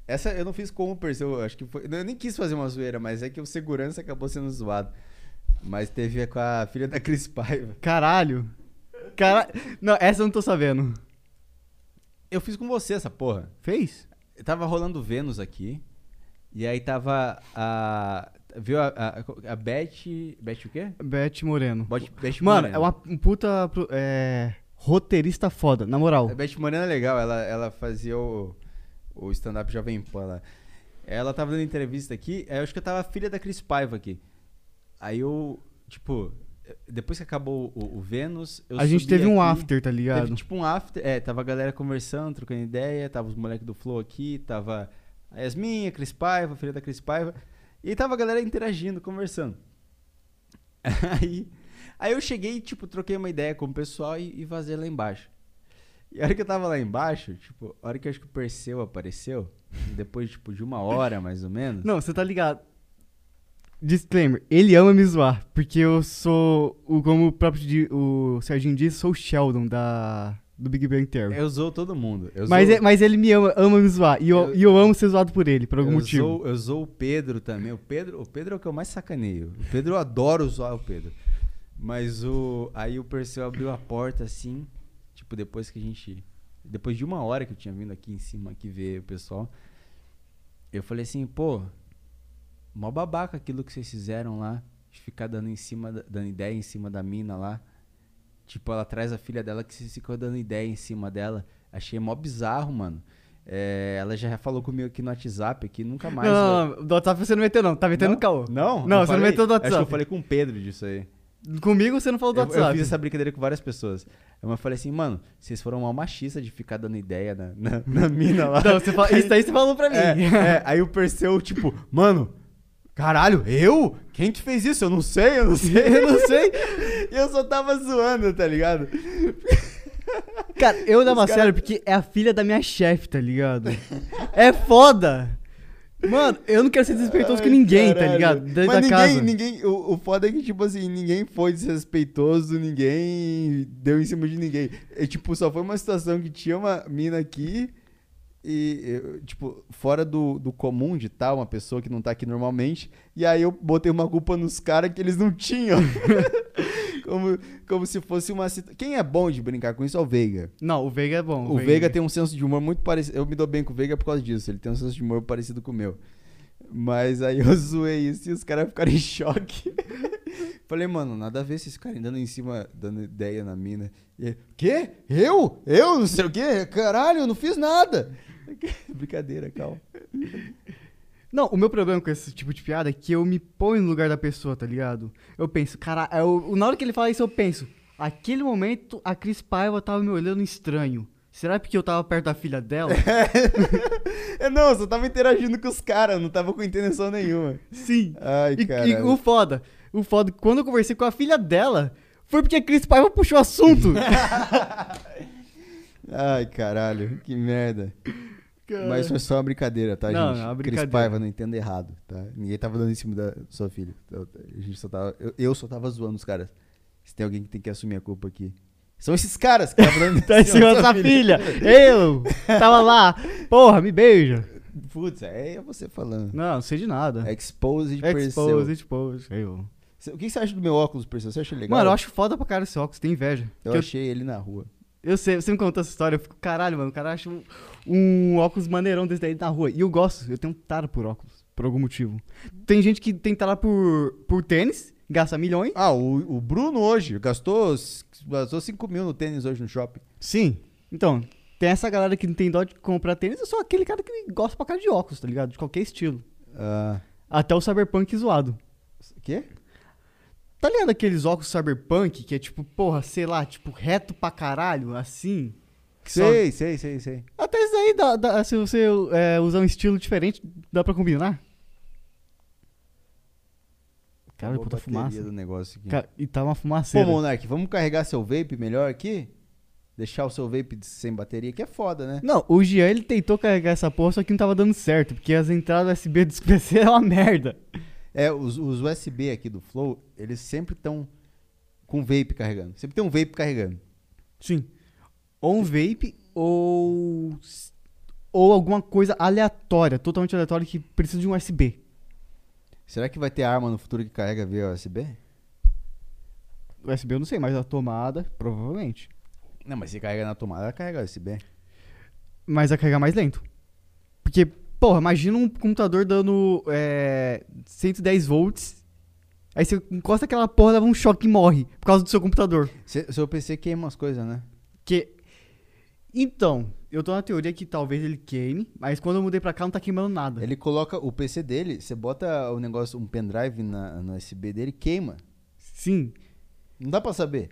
Speaker 1: Essa eu não fiz com o Perseu, eu acho que foi. Eu nem quis fazer uma zoeira, mas é que o segurança acabou sendo zoado. Mas teve com a filha da Cris Paiva.
Speaker 2: Caralho. Cara, não, essa eu não tô sabendo.
Speaker 1: Eu fiz com você essa porra.
Speaker 2: Fez?
Speaker 1: Tava rolando Vênus aqui. E aí tava a. Viu a, a, a Beth. Beth o quê?
Speaker 2: Beth Moreno.
Speaker 1: Beth, Beth
Speaker 2: Mano,
Speaker 1: Moreno.
Speaker 2: é uma um puta é, roteirista foda, na moral.
Speaker 1: A Beth Moreno é legal, ela, ela fazia o, o stand-up Jovem Pan lá. Ela tava dando entrevista aqui, eu acho que eu tava filha da Cris Paiva aqui. Aí eu, tipo, depois que acabou o, o Vênus, eu
Speaker 2: a gente teve um
Speaker 1: aqui,
Speaker 2: after, tá ligado?
Speaker 1: Teve tipo um after, é, tava a galera conversando, trocando ideia, tava os moleques do Flow aqui, tava a Yasmin, a Cris Paiva, a filha da Cris Paiva, e tava a galera interagindo, conversando. Aí, aí eu cheguei, tipo, troquei uma ideia com o pessoal e, e vazei lá embaixo. E a hora que eu tava lá embaixo, tipo, a hora que eu acho que o Perseu apareceu, depois, tipo, de uma hora mais ou menos.
Speaker 2: Não, você tá ligado. Disclaimer, ele ama me zoar, porque eu sou, o, como o próprio o Serginho disse, sou o Sheldon da, do Big Bang Theory.
Speaker 1: Eu zoo todo mundo. Eu
Speaker 2: mas,
Speaker 1: zoo,
Speaker 2: é- mas ele me ama, ama me zoar, e eu,
Speaker 1: Eu-
Speaker 2: e eu amo ser zoado por ele, por algum
Speaker 1: eu
Speaker 2: motivo.
Speaker 1: Zoo, eu zoo o Pedro também. O Pedro, o Pedro é o que eu mais sacaneio. O Pedro eu adoro zoar o Pedro. Mas o. Aí o Perseu abriu a porta assim. Tipo, depois que a gente. Depois de uma hora que eu tinha vindo aqui em cima aqui ver o pessoal. Eu falei assim, pô, mó babaca aquilo que vocês fizeram lá. De ficar dando em cima, da- dando ideia em cima da mina lá. Tipo, ela traz a filha dela que vocês ficam dando ideia em cima dela. Achei mó bizarro, mano. É, ela já falou comigo aqui no WhatsApp, aqui nunca mais. vai-
Speaker 2: Não, não, do WhatsApp você não meteu não, tá metendo
Speaker 1: não?
Speaker 2: caô.
Speaker 1: Não?
Speaker 2: Não, você não
Speaker 1: falei?
Speaker 2: meteu do
Speaker 1: Acho que eu
Speaker 2: WhatsApp.
Speaker 1: falei com o Pedro disso aí.
Speaker 2: Comigo você não falou do
Speaker 1: Eu, eu
Speaker 2: WhatsApp.
Speaker 1: fiz essa brincadeira com várias pessoas. Eu falei assim, mano, vocês foram mal machistas de ficar dando ideia na, na, na mina lá.
Speaker 2: Não, você fala- isso daí você falou pra mim.
Speaker 1: É, é, aí o Perseu, tipo, mano, caralho, eu? Quem que fez isso? Eu não sei, eu não sei, eu não sei. E eu só tava zoando, tá ligado?
Speaker 2: Cara, eu dava
Speaker 1: cara-
Speaker 2: sério porque é a filha da minha chefe, tá ligado? É foda. Mano, eu não quero ser desrespeitoso com
Speaker 1: Ai,
Speaker 2: ninguém, tá
Speaker 1: caralho.
Speaker 2: ligado? Dentro
Speaker 1: Mas
Speaker 2: da
Speaker 1: ninguém,
Speaker 2: casa.
Speaker 1: ninguém, o, o foda é que, tipo assim, ninguém foi desrespeitoso, ninguém deu em cima de ninguém. É, tipo, só foi uma situação que tinha uma mina aqui e, eu, tipo, fora do, do comum de tal, uma pessoa que não tá aqui normalmente, e aí eu botei uma culpa nos caras que eles não tinham. como, como se fosse uma situação. Quem é bom de brincar com isso é o Veiga.
Speaker 2: Não, o Veiga é bom.
Speaker 1: O Veiga tem um senso de humor muito parecido. Eu me dou bem com o Veiga por causa disso. Ele tem um senso de humor parecido com o meu. Mas aí eu zoei isso e os caras ficaram em choque. Falei, mano, nada a ver esses caras dando em cima, dando ideia na mina. E ele, quê? Eu? Eu? Não sei o quê? Caralho, eu não fiz nada. Brincadeira, calma.
Speaker 2: Não, o meu problema com esse tipo de piada é que eu me ponho no lugar da pessoa, tá ligado? Eu penso, cara, eu, na hora que ele fala isso, eu penso, aquele momento a Cris Paiva tava me olhando estranho. Será porque eu tava perto da filha dela?
Speaker 1: É, não, eu só tava interagindo com os caras, não tava com intenção nenhuma.
Speaker 2: Sim.
Speaker 1: Ai, cara.
Speaker 2: e o foda, o foda, quando eu conversei com a filha dela, foi porque a Cris Paiva puxou o assunto.
Speaker 1: Ai, caralho, que merda. Mas foi só uma brincadeira, tá,
Speaker 2: Não,
Speaker 1: gente?
Speaker 2: não, é uma
Speaker 1: Cris
Speaker 2: brincadeira.
Speaker 1: Paiva, não entenda errado, tá? Ninguém tava dando em cima da sua filha. Eu, a gente só tava, eu, eu só tava zoando os caras. Se tem alguém que tem que assumir a culpa aqui. São esses caras que estavam
Speaker 2: tá em cima da sua filha. Eu tava lá. Porra, me beija.
Speaker 1: Putz, é você falando.
Speaker 2: Não, não sei de nada.
Speaker 1: Exposed Perseu.
Speaker 2: Expose, expose. Eu.
Speaker 1: Cê- O que você acha do meu óculos, Perseu? Você acha legal?
Speaker 2: Mano, eu acho foda pra cara esse óculos, tem inveja.
Speaker 1: Eu
Speaker 2: eu,
Speaker 1: achei ele na rua.
Speaker 2: eu sei, você me contou essa história, eu fico, caralho, mano, o cara acha um, um óculos maneirão desse daí na rua. E eu gosto, eu tenho um tara por óculos, por algum motivo. Tem gente que tem tara por, por tênis, gasta milhões.
Speaker 1: Ah, o, o Bruno hoje gastou, gastou 5 mil no tênis hoje no shopping.
Speaker 2: Sim. Então, tem essa galera que não tem dó de comprar tênis, eu sou aquele cara que gosta pra cara de óculos, tá ligado? De qualquer estilo.
Speaker 1: Ah,
Speaker 2: Até o cyberpunk zoado.
Speaker 1: quê?
Speaker 2: Tá ligado aqueles óculos cyberpunk que é tipo, porra, sei lá, tipo, reto pra caralho, assim? Que só-
Speaker 1: Sei, sei, sei, sei.
Speaker 2: Até isso aí, dá, dá- se você é, usar um estilo diferente, dá pra combinar. Cara, puta fumaça.
Speaker 1: do negócio aqui.
Speaker 2: Cara, e tá uma
Speaker 1: Pô,
Speaker 2: fumaceira.
Speaker 1: Monark, vamos carregar seu vape melhor aqui? Deixar o seu vape sem bateria, que é foda, né?
Speaker 2: Não, o Jean, ele tentou carregar essa porra, só que não tava dando certo, porque as entradas USB do PC é uma merda.
Speaker 1: É, os, os USB aqui do Flow, eles sempre estão com vape carregando. Sempre tem um vape carregando.
Speaker 2: Sim. Ou um vape, ou... Ou alguma coisa aleatória, totalmente aleatória, que precisa de um USB.
Speaker 1: Será que vai ter arma no futuro que carrega via USB?
Speaker 2: USB eu não sei, mas a tomada, provavelmente.
Speaker 1: Não, mas se carrega na tomada, ela carrega USB.
Speaker 2: Mas vai carregar mais lento. Porque, porra, imagina um computador dando é, 110 volts. Aí você encosta aquela porra, leva um choque e morre por causa do seu computador.
Speaker 1: Se- Seu PC queima as coisas, né?
Speaker 2: Que. Então, eu tô na teoria que talvez ele queime, mas quando eu mudei pra cá não tá queimando nada.
Speaker 1: Ele coloca o PC dele, você bota o negócio, um pendrive na, no USB dele, queima.
Speaker 2: Sim.
Speaker 1: Não dá pra saber.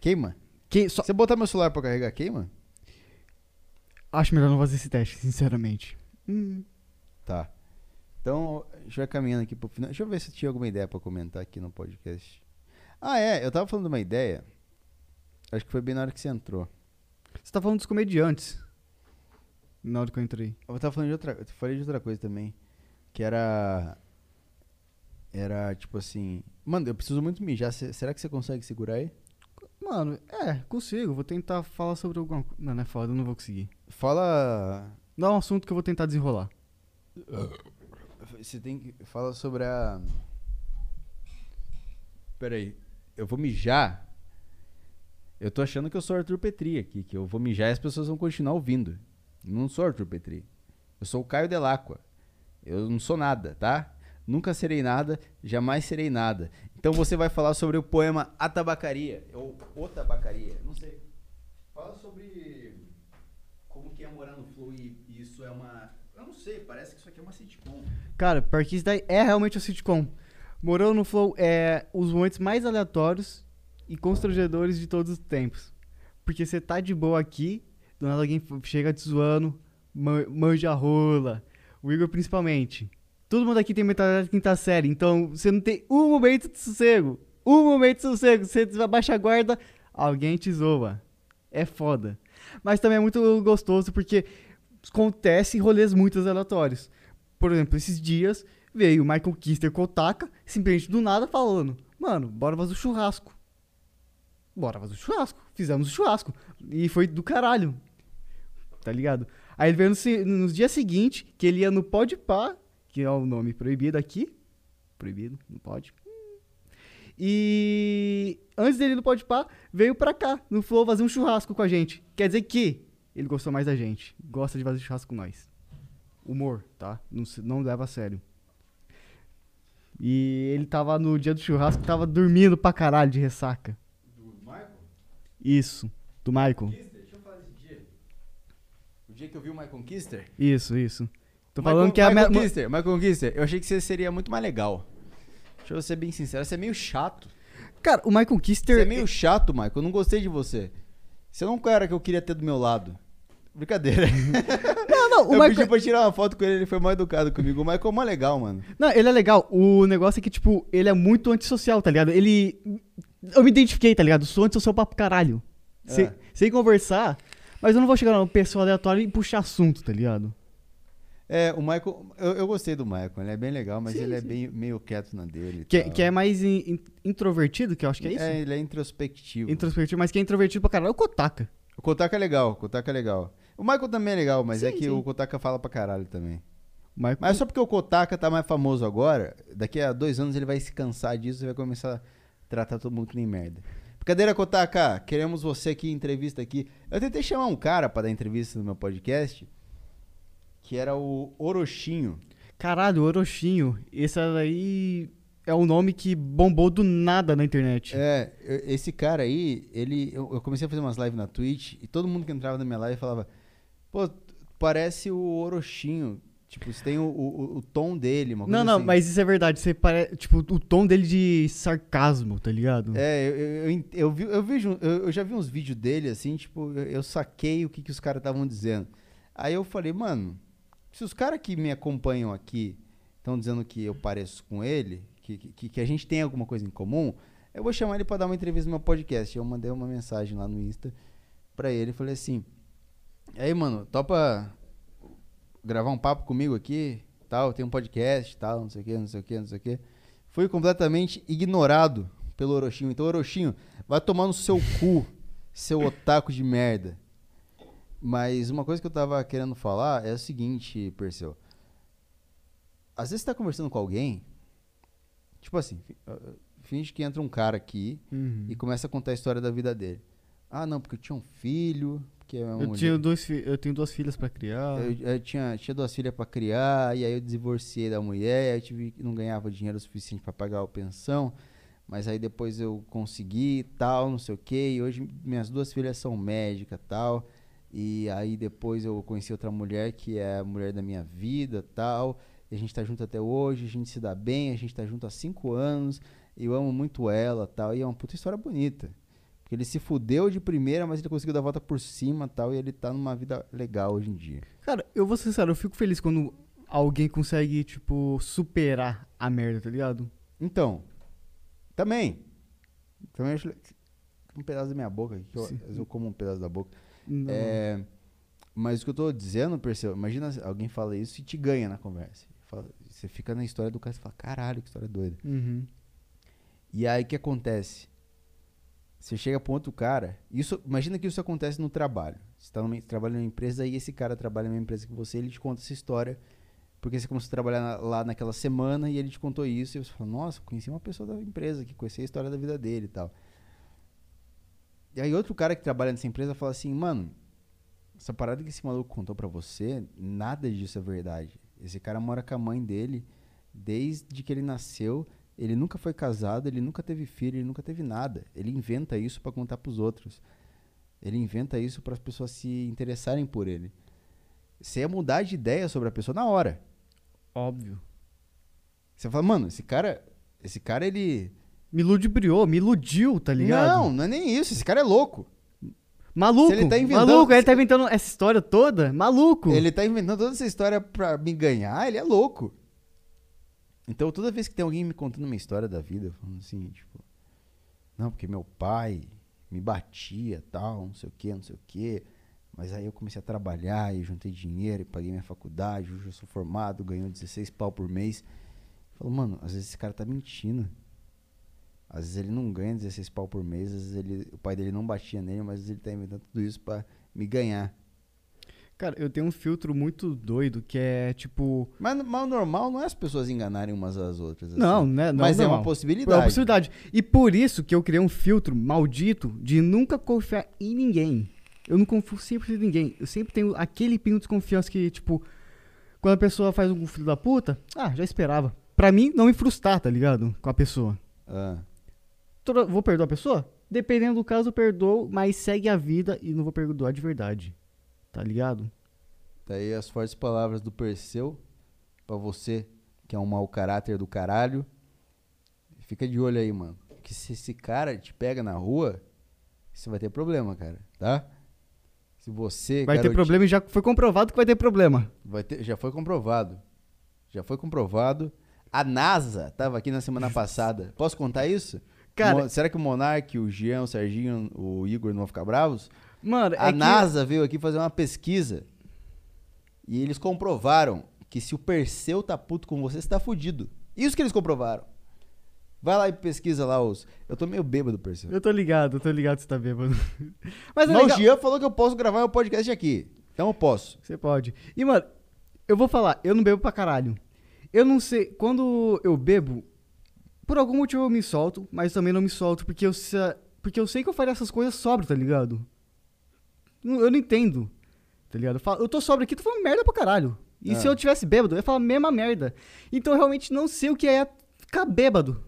Speaker 1: Queima.
Speaker 2: Que, só...
Speaker 1: Você botar meu celular pra carregar, queima?
Speaker 2: Acho melhor não fazer esse teste, sinceramente. Hum.
Speaker 1: Tá. Então, a gente vai caminhando aqui pro final. Deixa eu ver se tinha alguma ideia pra comentar aqui no podcast. Ah, é. Eu tava falando de uma ideia. Acho que foi bem na hora que você entrou.
Speaker 2: Você tá falando dos comediantes. Na hora que eu entrei.
Speaker 1: Eu tava falando de outra, eu falei de outra coisa também, que era era tipo assim, mano, eu preciso muito mijar, cê- será que você consegue segurar aí?
Speaker 2: Mano, é, consigo. Vou tentar falar sobre alguma coisa. Não, não é foda, eu não vou conseguir.
Speaker 1: Fala,
Speaker 2: Dá um assunto que eu vou tentar desenrolar.
Speaker 1: você tem que fala sobre a Peraí, eu vou mijar. Eu tô achando que eu sou Arthur Petri aqui, que eu vou mijar e as pessoas vão continuar ouvindo. Não sou Arthur Petri. Eu sou o Caio Delacqua. Eu não sou nada, tá? Nunca serei nada, jamais serei nada. Então você vai falar sobre o poema A Tabacaria, ou O Tabacaria, não sei. Fala sobre como que é morar no Flow e isso é uma... Eu não sei, parece que isso aqui é uma sitcom.
Speaker 2: Cara, porque isso daí é realmente um sitcom. Morando no Flow é os momentos mais aleatórios e constrangedores de todos os tempos. Porque você tá de boa aqui, do nada alguém chega te zoando, man- manja rola. O Igor principalmente. Todo mundo aqui tem mentalidade de quinta série, então você não tem um momento de sossego. Um momento de sossego. Você abaixa a guarda, alguém te zoa. É foda. Mas também é muito gostoso porque acontece rolês muito aleatórios. Por exemplo, esses dias veio o Michael Kister Kotaka, simplesmente do nada falando: Mano, bora fazer o churrasco. Bora fazer o churrasco. Fizemos o churrasco. E foi do caralho. Tá ligado? Aí ele veio no, se- nos dias seguintes, que ele ia no Pode Pá, que é o nome proibido aqui. Proibido, não pode. E antes dele ir no Pode Pá, veio pra cá, no Flow, fazer um churrasco com a gente. Quer dizer que ele gostou mais da gente. Gosta de fazer churrasco com nós. Humor, tá? Não, não leva a sério. E ele tava no dia do churrasco, tava dormindo pra caralho de ressaca.
Speaker 1: Do Michael?
Speaker 2: Isso, do Michael.
Speaker 1: Kister, deixa eu falar desse dia. O dia que eu vi o Michael Kister.
Speaker 2: Isso, isso. Tô
Speaker 1: Michael-
Speaker 2: falando que é a
Speaker 1: Michael
Speaker 2: minha.
Speaker 1: Kister, Michael Kister, eu achei que você seria muito mais legal. Deixa eu ser bem sincero, você é meio chato.
Speaker 2: Cara, o Michael Kister.
Speaker 1: Você é meio chato, Michael. Eu não gostei de você. Você não é um cara que eu queria ter do meu lado. Brincadeira.
Speaker 2: Não, não, o
Speaker 1: eu
Speaker 2: Michael.
Speaker 1: pedi pra tirar uma foto com ele, ele foi mal educado comigo. O Michael é mó legal, mano.
Speaker 2: Não, ele é legal. O negócio é que, tipo, ele é muito antissocial, tá ligado? Ele. Eu me identifiquei, tá ligado? Sou antissocial pra caralho. Sem,
Speaker 1: É.
Speaker 2: sem conversar. Mas eu não vou chegar numa pessoa aleatória e puxar assunto, tá ligado?
Speaker 1: É, o Michael. Eu, eu gostei do Michael, ele é bem legal, mas
Speaker 2: Sim,
Speaker 1: ele é
Speaker 2: sim.
Speaker 1: bem, meio quieto na dele.
Speaker 2: Que,
Speaker 1: tal.
Speaker 2: que é mais in- in- introvertido, que eu acho que é isso?
Speaker 1: É, ele é introspectivo.
Speaker 2: Introspectivo, mas que é introvertido pra caralho é o Kotaka.
Speaker 1: O Kotaka é legal, o Kotaka é legal. O Michael também é legal, mas é
Speaker 2: Sim,
Speaker 1: que
Speaker 2: sim.
Speaker 1: o Kotaka fala pra caralho também.
Speaker 2: Michael...
Speaker 1: Mas só porque o Kotaka tá mais famoso agora, daqui a dois anos ele vai se cansar disso e vai começar a tratar todo mundo que nem merda. Brincadeira, Kotaka, queremos você aqui entrevista aqui. Eu tentei chamar um cara pra dar entrevista no meu podcast, que era o Orochinho.
Speaker 2: Caralho, Orochinho. Esse aí é um nome que bombou do nada na internet.
Speaker 1: É, esse cara aí, ele. Eu, eu comecei a fazer umas lives na Twitch e todo mundo que entrava na minha live falava: Pô, parece o Orochinho. Tipo, você tem o, o, o tom dele, uma coisa
Speaker 2: Não, não,
Speaker 1: assim.
Speaker 2: mas isso é verdade. Você pare... Tipo, o tom dele de sarcasmo, tá ligado?
Speaker 1: É, eu, eu, eu, vi, eu, vejo, eu, eu já vi uns vídeos dele, assim, tipo, eu, eu saquei o que, que os caras estavam dizendo. Aí eu falei, mano, se os caras que me acompanham aqui estão dizendo que eu pareço com ele, que, que, que a gente tem alguma coisa em comum, eu vou chamar ele pra dar uma entrevista no meu podcast. Eu mandei uma mensagem lá no Insta pra ele e falei assim, aí, mano, topa gravar um papo comigo aqui, tal, tem um podcast, tal, não sei o que, não sei o que, não sei o que. Fui completamente ignorado pelo Orochinho. Então, Orochinho, vai tomar no seu cu, seu otaku de merda. Mas uma coisa que eu tava querendo falar é o seguinte, Perseu. Às vezes você tá conversando com alguém, tipo assim, fi- uh, finge que entra um cara aqui
Speaker 2: Uhum.
Speaker 1: e começa a contar a história da vida dele. Ah, não, porque eu tinha um filho, porque é
Speaker 2: Eu, tinha dois eu tenho duas filhas pra criar.
Speaker 1: eu, eu tinha, tinha duas filhas pra criar, e aí eu divorciei da mulher, aí eu tive, não ganhava dinheiro suficiente pra pagar a pensão, mas aí depois eu consegui tal, não sei o que, e hoje minhas duas filhas são médicas tal, e aí depois eu conheci outra mulher que é a mulher da minha vida tal, e a gente tá junto até hoje, a gente se dá bem, a gente tá junto há cinco anos, eu amo muito ela tal, e é uma puta história bonita. Porque ele se fudeu de primeira, mas ele conseguiu dar a volta por cima tal, e ele tá numa vida legal hoje em dia.
Speaker 2: Cara, eu vou ser sincero, eu fico feliz quando alguém consegue, tipo, superar a merda, tá ligado?
Speaker 1: Então, também. Também acho. Um pedaço da minha boca aqui, que eu,
Speaker 2: Sim.
Speaker 1: eu como um pedaço da boca.
Speaker 2: Não.
Speaker 1: É, mas o que eu tô dizendo, Perseu, imagina alguém fala isso e te ganha na conversa. Fala- você fica na história do cara e fala, caralho, que história doida.
Speaker 2: Uhum.
Speaker 1: E aí o que acontece? Você chega um outro cara. Isso, imagina que isso acontece no trabalho. Você tá numa, trabalha numa empresa e esse cara trabalha numa empresa que você, ele te conta essa história. Porque você começou a trabalhar na- lá naquela semana e ele te contou isso. E você fala, nossa, conheci uma pessoa da empresa que conhecia a história da vida dele e tal. E aí outro cara que trabalha nessa empresa fala assim, mano, essa parada que esse maluco contou pra você, nada disso é verdade. Esse cara mora com a mãe dele desde que ele nasceu. Ele nunca foi casado, ele nunca teve filho, ele nunca teve nada. Ele inventa isso pra contar pros outros. Ele inventa isso para as pessoas se interessarem por ele. Você ia mudar de ideia sobre a pessoa na hora.
Speaker 2: Óbvio.
Speaker 1: Você fala, mano, esse cara, esse cara ele
Speaker 2: Me ludibriou, me iludiu, tá ligado?
Speaker 1: Não, não é nem isso. Esse cara é louco.
Speaker 2: Maluco,
Speaker 1: ele tá inventando-
Speaker 2: maluco, ele tá inventando essa história toda, maluco.
Speaker 1: Ele tá inventando toda essa história pra me ganhar, ele é louco. Então, toda vez que tem alguém me contando uma história da vida, falando assim, tipo, não, porque meu pai me batia, tal, não sei o que, não sei o que, mas aí eu comecei a trabalhar e juntei dinheiro e paguei minha faculdade, hoje eu sou formado, ganho 16 pau por mês. Falo, mano, às vezes esse cara tá mentindo. Às vezes ele não ganha 16 pau por mês, às vezes ele, o pai dele não batia nele, mas ele tá inventando tudo isso pra me ganhar.
Speaker 2: Cara, eu tenho um filtro muito doido que é tipo.
Speaker 1: Mas, mas o normal não é as pessoas enganarem umas às outras. assim.
Speaker 2: Não, né? Não,
Speaker 1: Mas é
Speaker 2: normal.
Speaker 1: uma
Speaker 2: É
Speaker 1: possibilidade.
Speaker 2: uma possibilidade. E por isso que eu criei um filtro maldito de nunca confiar em ninguém. Eu não confio sempre em ninguém. Eu sempre tenho aquele pingo de desconfiança que, tipo, quando a pessoa faz um filho da puta, ah, já esperava. Pra mim, não me frustrar, tá ligado? Com a pessoa.
Speaker 1: Ah,
Speaker 2: Vou perdoar a pessoa? Dependendo do caso, eu perdoo, mas segue a vida e não vou perdoar de verdade. Tá ligado?
Speaker 1: tá aí as fortes palavras do Perseu pra você, que é um mau caráter do caralho. Fica de olho aí, mano. Que se esse cara te pega na rua, você vai ter problema, cara, tá? Se você.
Speaker 2: Vai ter
Speaker 1: garotinho-
Speaker 2: problema e já foi comprovado que vai ter problema.
Speaker 1: Vai ter, já foi comprovado. Já foi comprovado. A NASA tava aqui na semana passada. Posso contar isso?
Speaker 2: Cara-
Speaker 1: Mo- será que o Monark, o Jean, o Serginho, o Igor não vão ficar bravos?
Speaker 2: Mano,
Speaker 1: A
Speaker 2: é que-
Speaker 1: NASA veio aqui fazer uma pesquisa e eles comprovaram que se o Perseu tá puto com você, você tá fudido. Isso que eles comprovaram. Vai lá e pesquisa lá os. Eu tô meio bêbado, Perseu.
Speaker 2: Eu tô ligado, eu tô ligado que você tá bêbado. Mas é
Speaker 1: Mas o
Speaker 2: legal.
Speaker 1: Jean falou que eu posso gravar meu podcast aqui. Então eu posso.
Speaker 2: Você pode. E, mano, eu vou falar, eu não bebo pra caralho. Eu não sei, quando eu bebo, por algum motivo eu me solto, mas também não me solto porque eu, porque eu sei que eu faria essas coisas sóbrio, tá ligado? Eu não entendo, tá ligado? Eu, falo, eu tô sóbrio aqui, tô falando merda pra caralho. E
Speaker 1: Ah.
Speaker 2: se eu tivesse bêbado, eu ia falar a mesma merda. Então eu realmente não sei o que é ficar bêbado.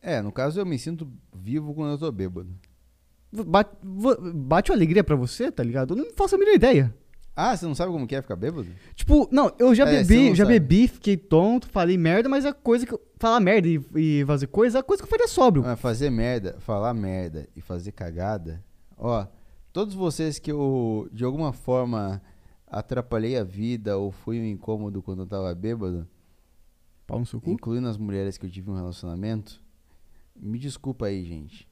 Speaker 1: É, no caso eu me sinto vivo quando eu tô bêbado.
Speaker 2: Bate, bate uma alegria pra você, tá ligado? Eu não faço a mínima ideia.
Speaker 1: Ah, você não sabe como que é ficar bêbado?
Speaker 2: Tipo, não, eu já
Speaker 1: É,
Speaker 2: bebi, já
Speaker 1: sabe.
Speaker 2: bebi, fiquei tonto, falei merda, mas a coisa que eu. Falar merda e, e fazer coisa é a coisa que eu faria sóbrio.
Speaker 1: Ah, fazer merda, falar merda e fazer cagada. Ó, todos vocês que eu, de alguma forma, atrapalhei a vida ou fui um incômodo quando eu tava bêbado,
Speaker 2: Pau no seu cu?
Speaker 1: incluindo as mulheres que eu tive um relacionamento, me desculpa aí, gente.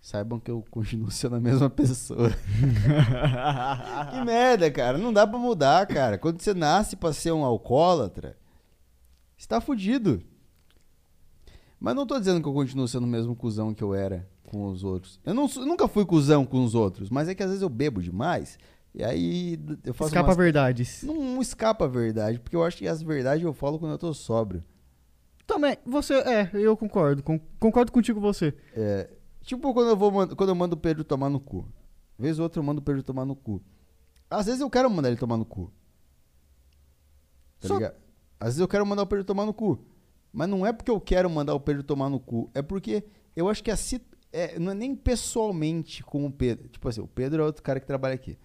Speaker 1: Saibam que eu continuo sendo a mesma pessoa. que merda, cara. Não dá pra mudar, cara. Quando você nasce pra ser um alcoólatra, você tá fudido. Mas não tô dizendo que eu continuo sendo o mesmo cuzão que eu era com os outros. Eu, não eu nunca fui cuzão com os outros, mas é que às vezes eu bebo demais. E aí eu faço
Speaker 2: Escapa
Speaker 1: umas...
Speaker 2: verdades.
Speaker 1: Não escapa a verdade, porque eu acho que as verdades eu falo quando eu tô sóbrio.
Speaker 2: Também, você, é, eu concordo. con- concordo contigo você.
Speaker 1: É, tipo quando eu, vou, quando eu mando o Pedro tomar no cu. Vez ou outra eu mando o Pedro tomar no cu. Às vezes eu quero mandar ele tomar no cu. Tá
Speaker 2: Só-
Speaker 1: ligado? Às vezes eu quero mandar o Pedro tomar no cu. Mas não é porque eu quero mandar o Pedro tomar no cu. É porque eu acho que a sit- é, não é nem pessoalmente com o Pedro. Tipo assim, o Pedro é outro cara que trabalha aqui.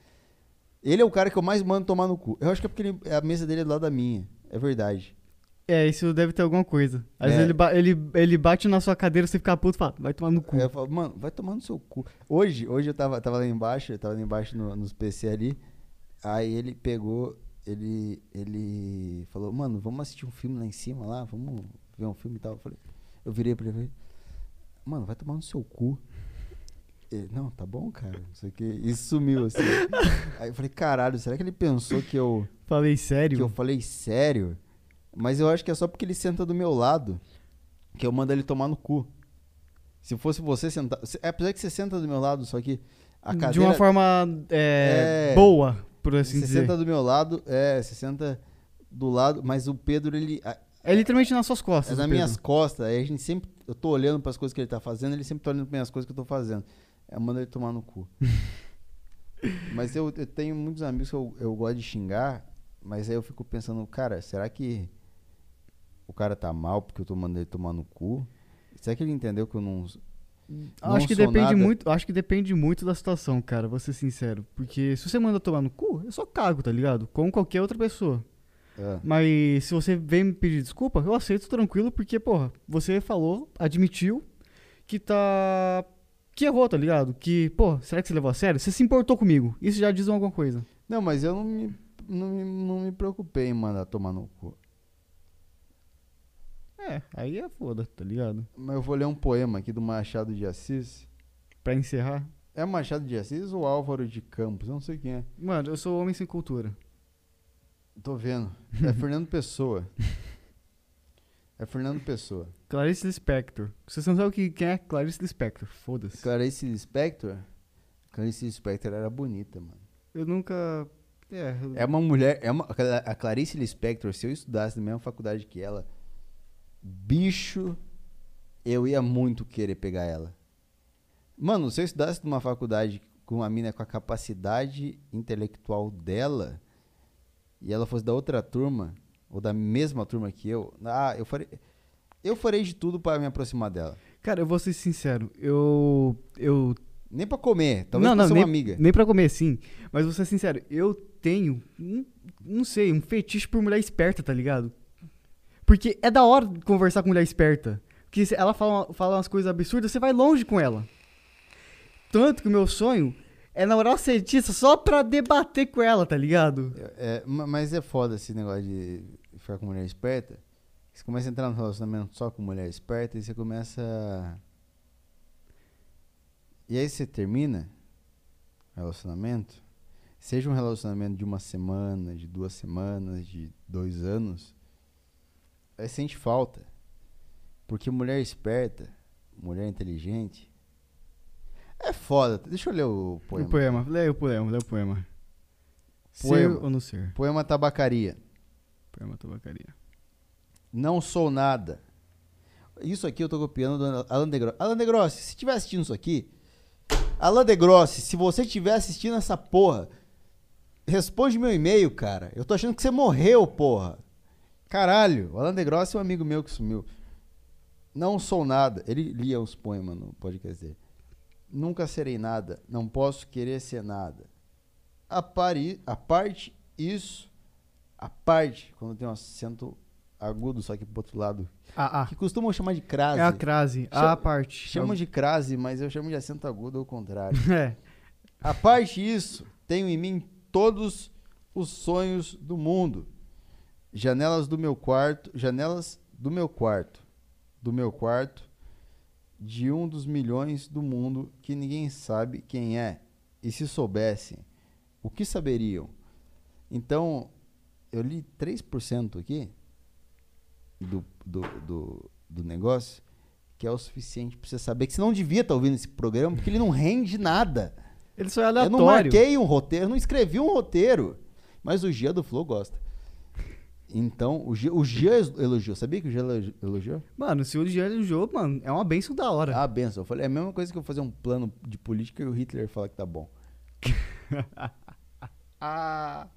Speaker 1: Ele é o cara que eu mais mando tomar no cu. Eu acho que é porque ele- a mesa dele é do lado da minha. É verdade.
Speaker 2: É, isso deve ter alguma coisa. Às
Speaker 1: É.
Speaker 2: vezes ele, ba- ele, ele bate na sua cadeira, você fica puto e fala, vai tomar no cu.
Speaker 1: Eu falo, mano, vai tomar no seu cu. Hoje, hoje eu tava, tava lá embaixo, eu tava lá embaixo no- nos PC ali. Aí ele pegou, ele, ele falou, mano, vamos assistir um filme lá em cima lá, vamos ver um filme e tal. Eu falei, eu virei pra ele e falei, mano, vai tomar no seu cu. Ele, não, tá bom, cara. Não sei o que. E sumiu assim. Aí eu falei, caralho, será que ele pensou que eu,
Speaker 2: Falei,
Speaker 1: que
Speaker 2: sério?
Speaker 1: eu falei sério? Mas eu acho que é só porque ele senta do meu lado que eu mando ele tomar no cu. Se fosse você sentar. se- é, Apesar que você senta do meu lado, só que a cadeira.
Speaker 2: De uma forma é,
Speaker 1: É.
Speaker 2: boa, por assim
Speaker 1: Você
Speaker 2: dizer.
Speaker 1: senta do meu lado, é, você senta do lado, mas o Pedro, ele.
Speaker 2: É literalmente nas suas
Speaker 1: É
Speaker 2: costas.
Speaker 1: nas
Speaker 2: o Pedro.
Speaker 1: minhas costas. Aí a gente sempre. Eu tô olhando pras coisas que ele tá fazendo, ele sempre tá olhando para as coisas que eu tô fazendo. Eu mando ele tomar no cu. mas eu, eu tenho muitos amigos que eu, eu gosto de xingar, mas aí eu fico pensando, cara, será que o cara tá mal porque eu tô mandando ele tomar no cu? Será que ele entendeu que eu não. não
Speaker 2: Acho que depende
Speaker 1: nada?
Speaker 2: muito, acho que depende muito da situação, cara, vou ser sincero. Porque se você manda tomar no cu, eu só cago, tá ligado? Como qualquer outra pessoa.
Speaker 1: É.
Speaker 2: Mas se você vem me pedir desculpa, eu aceito tranquilo, porque, porra, você falou, admitiu que tá. Que errou, tá ligado? Que, pô, será que você levou a sério? Você se importou comigo. Isso já diz alguma coisa.
Speaker 1: Não, mas eu não me, não, me, não me preocupei em mandar tomar no cu.
Speaker 2: É, aí é foda, tá ligado?
Speaker 1: Mas eu vou ler um poema aqui do Machado de Assis.
Speaker 2: Pra encerrar.
Speaker 1: É Machado de Assis ou Álvaro de Campos? Eu não sei quem é.
Speaker 2: Mano, eu sou homem sem cultura.
Speaker 1: Tô vendo. É Fernando Pessoa. É Fernando Pessoa.
Speaker 2: Clarice Lispector. Vocês não sabem o que quem é Clarice Lispector. Foda-se.
Speaker 1: Clarice Lispector? Clarice Lispector era bonita, mano.
Speaker 2: Eu nunca. É, eu-
Speaker 1: É uma mulher. É uma, a Clarice Lispector, se eu estudasse na mesma faculdade que ela, bicho, eu ia muito querer pegar ela. Mano, se eu estudasse numa faculdade com uma mina com a capacidade intelectual dela, e ela fosse da outra turma, ou da mesma turma que eu, ah, eu farei. Eu farei de tudo para me aproximar dela.
Speaker 2: Cara, eu vou ser sincero. Eu. Eu.
Speaker 1: Nem pra comer, talvez
Speaker 2: não,
Speaker 1: pra
Speaker 2: não,
Speaker 1: ser
Speaker 2: nem,
Speaker 1: uma amiga.
Speaker 2: nem pra comer, sim. Mas vou ser sincero. Eu tenho. Um, não sei, um fetiche por mulher esperta, tá ligado? Porque é da hora conversar com mulher esperta. Porque se ela fala, fala umas coisas absurdas, você vai longe com ela. Tanto que o meu sonho é namorar uma cientista só pra debater com ela, tá ligado?
Speaker 1: É, ma- mas é foda esse negócio de ficar com mulher esperta. Você começa a entrar no relacionamento só com mulher esperta e você começa. E aí você termina o relacionamento. Seja um relacionamento de uma semana, de duas semanas, de dois anos. Aí sente falta. Porque mulher esperta, mulher inteligente. É foda. Deixa eu ler o
Speaker 2: O
Speaker 1: poema.
Speaker 2: poema. Leia o poema, leia o poema.
Speaker 1: Poema.
Speaker 2: Ser ou não ser?
Speaker 1: Poema Tabacaria.
Speaker 2: Poema tabacaria.
Speaker 1: Não sou nada. Isso aqui eu tô copiando do Alan de Grossi. Alan de Grossi, se estiver assistindo isso aqui, Alan de Grossi, se você estiver assistindo essa porra, responde meu e-mail, cara. Eu tô achando que você morreu, porra. Caralho, o Alan de Grossi é um amigo meu que sumiu. Não sou nada. Ele lia os poemas no podcast dele. Nunca serei nada. Não posso querer ser nada. A, pari, a parte isso, a parte, quando tem um acento agudo, só que pro outro lado,
Speaker 2: Ah, ah.
Speaker 1: que costumam chamar de crase.
Speaker 2: É a crase.
Speaker 1: Chama-
Speaker 2: A parte.
Speaker 1: Chamam de crase, mas eu chamo de acento agudo ao contrário.
Speaker 2: É.
Speaker 1: A parte isso, tenho em mim todos os sonhos do mundo. Janelas do meu quarto, janelas do meu quarto, do meu quarto, de um dos milhões do mundo que ninguém sabe quem é. E se soubessem, o que saberiam? Então, eu li 3% aqui do, do, do, do negócio, que é o suficiente pra você saber que você não devia estar ouvindo esse programa, porque ele não rende nada.
Speaker 2: Ele só é
Speaker 1: Eu
Speaker 2: aleatório.
Speaker 1: não marquei um roteiro, eu não escrevi um roteiro. Mas o Gia do Flow gosta. Então, o Jean, o Jean elogiou. Sabia que o Jean elogi- elogiou?
Speaker 2: Mano, se o Jean elogiou, mano, é uma benção da hora.
Speaker 1: Ah, benção. Eu falei, é a mesma coisa que eu fazer um plano de política e o Hitler falar que tá bom.
Speaker 2: Ah.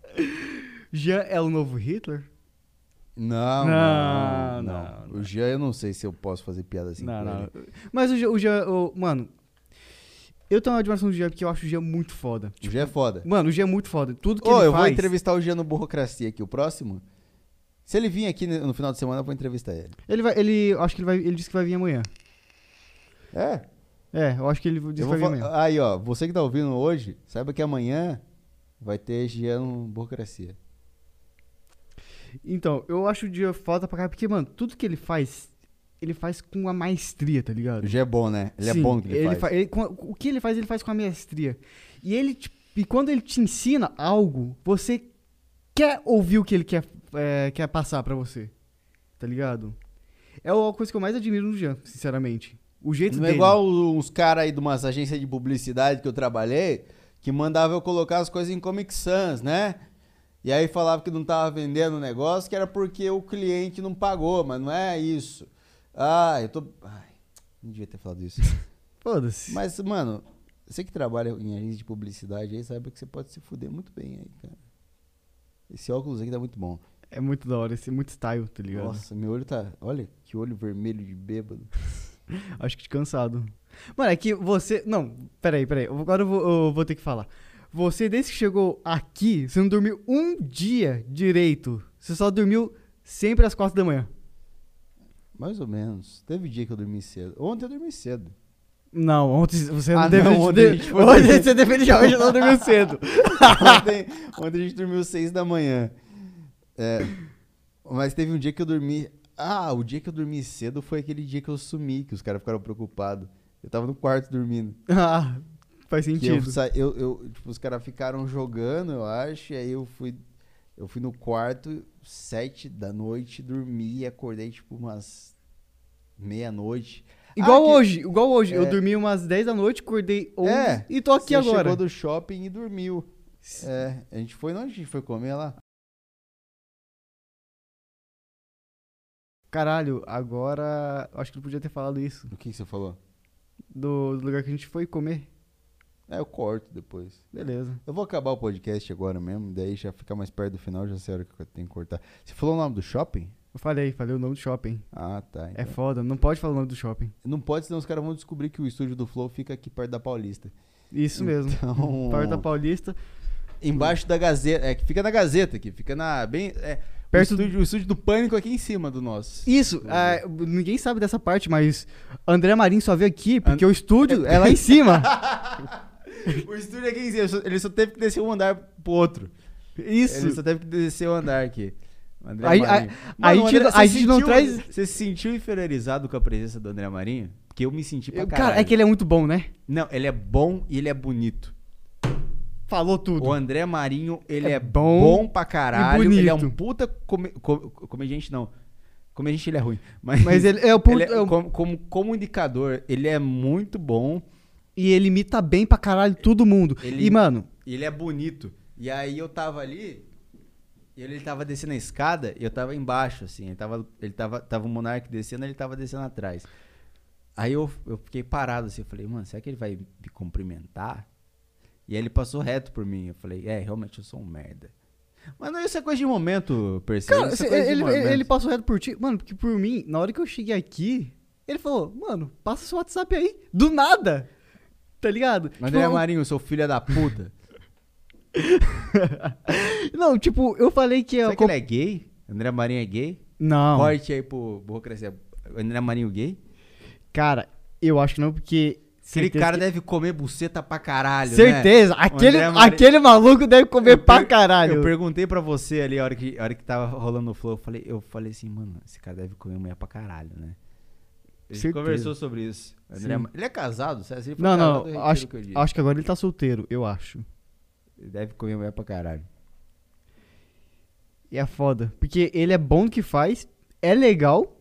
Speaker 2: Jean é o novo Hitler?
Speaker 1: Não,
Speaker 2: Não,
Speaker 1: não, não.
Speaker 2: não.
Speaker 1: O Jean, eu não sei se eu posso fazer piada assim
Speaker 2: não, não.
Speaker 1: ele.
Speaker 2: Mas o Jean, o Jean o- mano, eu tenho uma admiração do Jean porque eu acho o Jean muito foda.
Speaker 1: O Jean é foda.
Speaker 2: Mano, o Jean é muito foda. Tudo que
Speaker 1: Ô,
Speaker 2: ele
Speaker 1: eu vou
Speaker 2: faz...
Speaker 1: entrevistar o Jean no Burocracia aqui, o próximo. Se ele vir aqui no final de semana, eu vou entrevistar ele.
Speaker 2: Ele vai, ele, acho que ele vai, ele disse que vai vir amanhã.
Speaker 1: É?
Speaker 2: É, eu acho que ele disse
Speaker 1: Eu
Speaker 2: que vai vir amanhã.
Speaker 1: Aí, ó, você que tá ouvindo hoje, saiba que amanhã vai ter Jean no Burocracia.
Speaker 2: Então, eu acho o Jean foda pra caralho, porque, mano, tudo que ele faz, ele faz com uma maestria, tá ligado?
Speaker 1: Jean é bom, né? Ele
Speaker 2: Sim,
Speaker 1: é bom no que ele, faz.
Speaker 2: fa- ele- com- o que ele faz, ele faz com a maestria. E ele, te- e quando ele te ensina algo, você quer ouvir o que ele quer, é, quer passar pra você. Tá ligado? É a coisa que eu mais admiro no Jean, sinceramente. O jeito
Speaker 1: Não é
Speaker 2: dele.
Speaker 1: igual uns caras aí de umas agências de publicidade que eu trabalhei, que mandava eu colocar as coisas em Comic Sans, né? E aí falava que não tava vendendo o negócio, que era porque o cliente não pagou, mas não é isso. Ah, eu tô. Ai, não devia ter falado isso.
Speaker 2: Foda-se.
Speaker 1: Mas, mano, você que trabalha em agência de publicidade aí, saiba que você pode se fuder muito bem aí, cara. Esse óculos aqui tá muito bom.
Speaker 2: É muito da hora, esse é muito style, tá ligado?
Speaker 1: Nossa, meu olho tá. Olha que olho vermelho de bêbado.
Speaker 2: Acho que cansado. Mano, é que você. Não, peraí, peraí. Agora eu vou, eu vou ter que falar. Você, desde que chegou aqui, você não dormiu um dia direito. Você só dormiu sempre às quatro da manhã.
Speaker 1: Mais ou menos. Teve dia que eu dormi cedo. Ontem eu dormi cedo.
Speaker 2: Não, ontem você não
Speaker 1: Ah,
Speaker 2: deve.
Speaker 1: não, ontem foi
Speaker 2: ontem
Speaker 1: dormir.
Speaker 2: você deve já hoje não dormiu cedo.
Speaker 1: ontem, ontem a gente dormiu seis da manhã. É, mas teve um dia que eu dormi. Ah, o dia que eu dormi cedo foi aquele dia que eu sumi, que os caras ficaram preocupados. Eu tava no quarto dormindo.
Speaker 2: ah, faz
Speaker 1: eu,
Speaker 2: sentido.
Speaker 1: sa- eu, eu- tipo, os caras ficaram jogando, eu acho, e aí eu fui. Eu fui no quarto, sete da noite, dormi e acordei tipo umas meia-noite.
Speaker 2: Igual
Speaker 1: Ah, que-
Speaker 2: hoje, igual hoje. Eu
Speaker 1: É.
Speaker 2: dormi umas 10 da noite, acordei 11
Speaker 1: É,
Speaker 2: e tô aqui
Speaker 1: Você
Speaker 2: agora.
Speaker 1: chegou do shopping e dormiu. É, a gente foi, onde a gente foi comer lá?
Speaker 2: Caralho, agora. Acho que não podia ter falado isso.
Speaker 1: O que, que você falou?
Speaker 2: Do, do lugar que a gente foi comer.
Speaker 1: É, eu corto depois.
Speaker 2: Beleza.
Speaker 1: Eu vou acabar o podcast agora mesmo, daí já fica mais perto do final, já sei a hora que eu tenho que cortar. Você falou o nome do shopping?
Speaker 2: Eu falei, falei o nome do shopping.
Speaker 1: Ah, tá.
Speaker 2: É
Speaker 1: então.
Speaker 2: foda, não pode falar o nome do shopping.
Speaker 1: Não pode, senão os caras vão descobrir que o estúdio do Flow fica aqui perto da Paulista.
Speaker 2: Isso mesmo.
Speaker 1: Então,
Speaker 2: Perto da Paulista.
Speaker 1: embaixo da Gazeta, é que fica na Gazeta aqui, fica na bem, é,
Speaker 2: Perto
Speaker 1: o, estúdio, o estúdio do Pânico aqui em cima do nosso.
Speaker 2: Isso, ah, ninguém sabe dessa parte, mas André Marinho só veio aqui porque
Speaker 1: An-
Speaker 2: o estúdio é lá em cima.
Speaker 1: o estúdio aqui em cima, ele só teve que descer um andar pro outro.
Speaker 2: Isso.
Speaker 1: Ele só teve que descer o andar aqui. O André
Speaker 2: Aí-
Speaker 1: Marinho.
Speaker 2: a
Speaker 1: Mano,
Speaker 2: gente
Speaker 1: André-
Speaker 2: não- a
Speaker 1: você
Speaker 2: gente não traz-
Speaker 1: Você se sentiu inferiorizado com a presença do André Marinho? Porque eu me senti pra
Speaker 2: Eu-
Speaker 1: caralho.
Speaker 2: Cara, é que ele é muito bom, né?
Speaker 1: Não, ele é bom e ele é bonito.
Speaker 2: Falou tudo.
Speaker 1: O André Marinho, ele
Speaker 2: É
Speaker 1: é,
Speaker 2: bom
Speaker 1: bom, pra caralho. Ele é um
Speaker 2: bonito.
Speaker 1: puta come, co- comediante, não. Comediante ele é ruim. Mas,
Speaker 2: Mas ele é o
Speaker 1: é-
Speaker 2: é
Speaker 1: como, como comunicador, ele é muito bom.
Speaker 2: E ele imita bem pra caralho todo mundo.
Speaker 1: Ele-
Speaker 2: E, mano,
Speaker 1: ele é bonito. E aí eu tava ali, e ele tava descendo a escada, e eu tava embaixo, assim. Ele tava, ele tava, tava o Monark descendo, ele tava descendo atrás. Aí eu, eu fiquei parado assim, eu falei, mano, será que ele vai me cumprimentar? E aí ele passou reto por mim. Eu falei, é, realmente eu sou um merda. Mas não, isso é coisa de momento, Percy.
Speaker 2: cara,
Speaker 1: isso é
Speaker 2: cê-
Speaker 1: coisa de
Speaker 2: ele,
Speaker 1: momento.
Speaker 2: ele passou reto por ti. Mano, porque por mim, na hora que eu cheguei aqui, ele falou, mano, passa seu WhatsApp aí. Do nada. Tá ligado?
Speaker 1: André
Speaker 2: Tipo,
Speaker 1: Marinho, seu filho da puta.
Speaker 2: Não, tipo, eu falei que...
Speaker 1: Será
Speaker 2: Eu
Speaker 1: que ele é gay? André Marinho é gay?
Speaker 2: Não.
Speaker 1: Corte aí pro Burocracia. André Marinho gay?
Speaker 2: Cara, eu acho que não, porque...
Speaker 1: Aquele cara
Speaker 2: que-
Speaker 1: deve comer buceta pra caralho, né?
Speaker 2: Certeza. Aquele,
Speaker 1: André Mari-
Speaker 2: aquele maluco deve comer
Speaker 1: Eu
Speaker 2: pra
Speaker 1: per-
Speaker 2: caralho.
Speaker 1: Eu perguntei pra você ali, a hora que, a hora que tava rolando o flow, eu falei, eu falei assim, mano, esse cara deve comer mulher pra caralho, né? A gente
Speaker 2: Certeza.
Speaker 1: conversou sobre isso. André ele é casado? Ele for
Speaker 2: Não, não, acho,
Speaker 1: que
Speaker 2: acho que agora ele tá solteiro, eu acho.
Speaker 1: Deve comer mulher pra caralho.
Speaker 2: E é foda. Porque ele é bom no que faz, é legal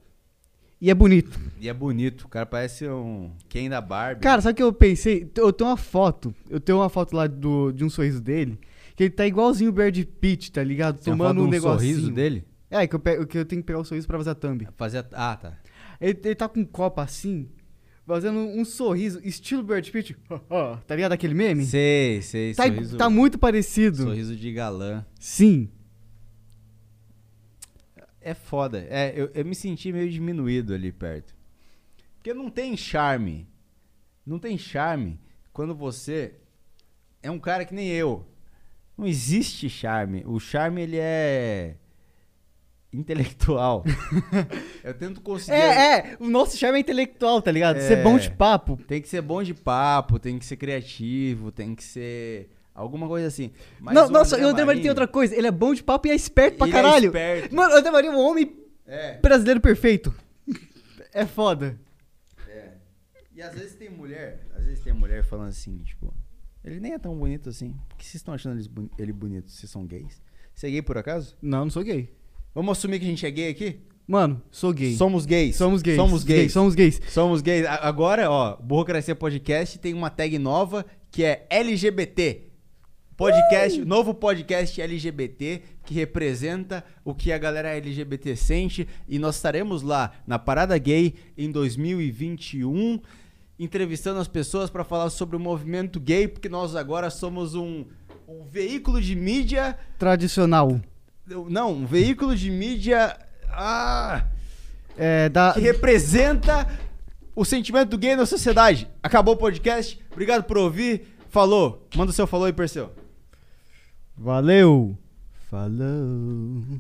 Speaker 2: e é bonito.
Speaker 1: E é bonito, o cara parece um Ken da Barbie.
Speaker 2: Cara, sabe o que eu pensei? Eu tenho uma foto. Eu tenho uma foto lá do, de um sorriso dele. Que ele tá igualzinho o Brad Pitt, tá ligado? Tomando um
Speaker 1: de
Speaker 2: negocinho.
Speaker 1: sorriso dele?
Speaker 2: É, que eu, pe- que eu tenho que pegar o sorriso pra fazer a thumb.
Speaker 1: Fazer a... Ah, tá.
Speaker 2: Ele, ele tá com um copo assim, fazendo um sorriso, estilo Bird Pitt. tá ligado aquele meme?
Speaker 1: Sei, sei.
Speaker 2: Tá,
Speaker 1: sorriso,
Speaker 2: tá muito parecido.
Speaker 1: sorriso de galã.
Speaker 2: Sim.
Speaker 1: É foda. É, eu, eu me senti meio diminuído ali perto. Porque não tem charme. Não tem charme quando você é um cara que nem eu. Não existe charme. O charme, ele é intelectual. eu tento conseguir...
Speaker 2: É, é. O nosso charme é intelectual, tá ligado? Ser
Speaker 1: É.
Speaker 2: bom de papo.
Speaker 1: Tem que ser bom de papo, tem que ser criativo, tem que ser alguma coisa assim. Mas
Speaker 2: Não,
Speaker 1: o
Speaker 2: nossa,
Speaker 1: André
Speaker 2: o André Marinho tem outra coisa. Ele é bom de papo e é esperto pra
Speaker 1: ele é
Speaker 2: caralho.
Speaker 1: esperto.
Speaker 2: Mano, o André Marinho é um homem
Speaker 1: É.
Speaker 2: brasileiro perfeito. É foda.
Speaker 1: É. E às vezes tem mulher, às vezes tem mulher falando assim, tipo, ele nem é tão bonito assim. Por que vocês estão achando ele bonito? Vocês são gays? Você é gay por acaso?
Speaker 2: Não, não sou gay.
Speaker 1: Vamos assumir que a gente é gay aqui?
Speaker 2: Mano, sou gay.
Speaker 1: Somos gays.
Speaker 2: Somos gays.
Speaker 1: Somos gays.
Speaker 2: Somos gays.
Speaker 1: Somos gays. Agora, ó, Burocracia Podcast tem uma tag nova que é LGBT. Podcast, novo podcast LGBT que representa o que a galera LGBT sente e nós estaremos lá na Parada Gay em 2021 entrevistando as pessoas para falar sobre o movimento gay, porque nós agora somos um, um veículo de mídia,
Speaker 2: Tradicional.
Speaker 1: Não, um veículo de mídia ah,
Speaker 2: É, da...
Speaker 1: que representa o sentimento do gay na sociedade. Acabou o podcast. Obrigado por ouvir. Falou. Manda o seu falou aí, Perseu.
Speaker 2: Valeu. Falou.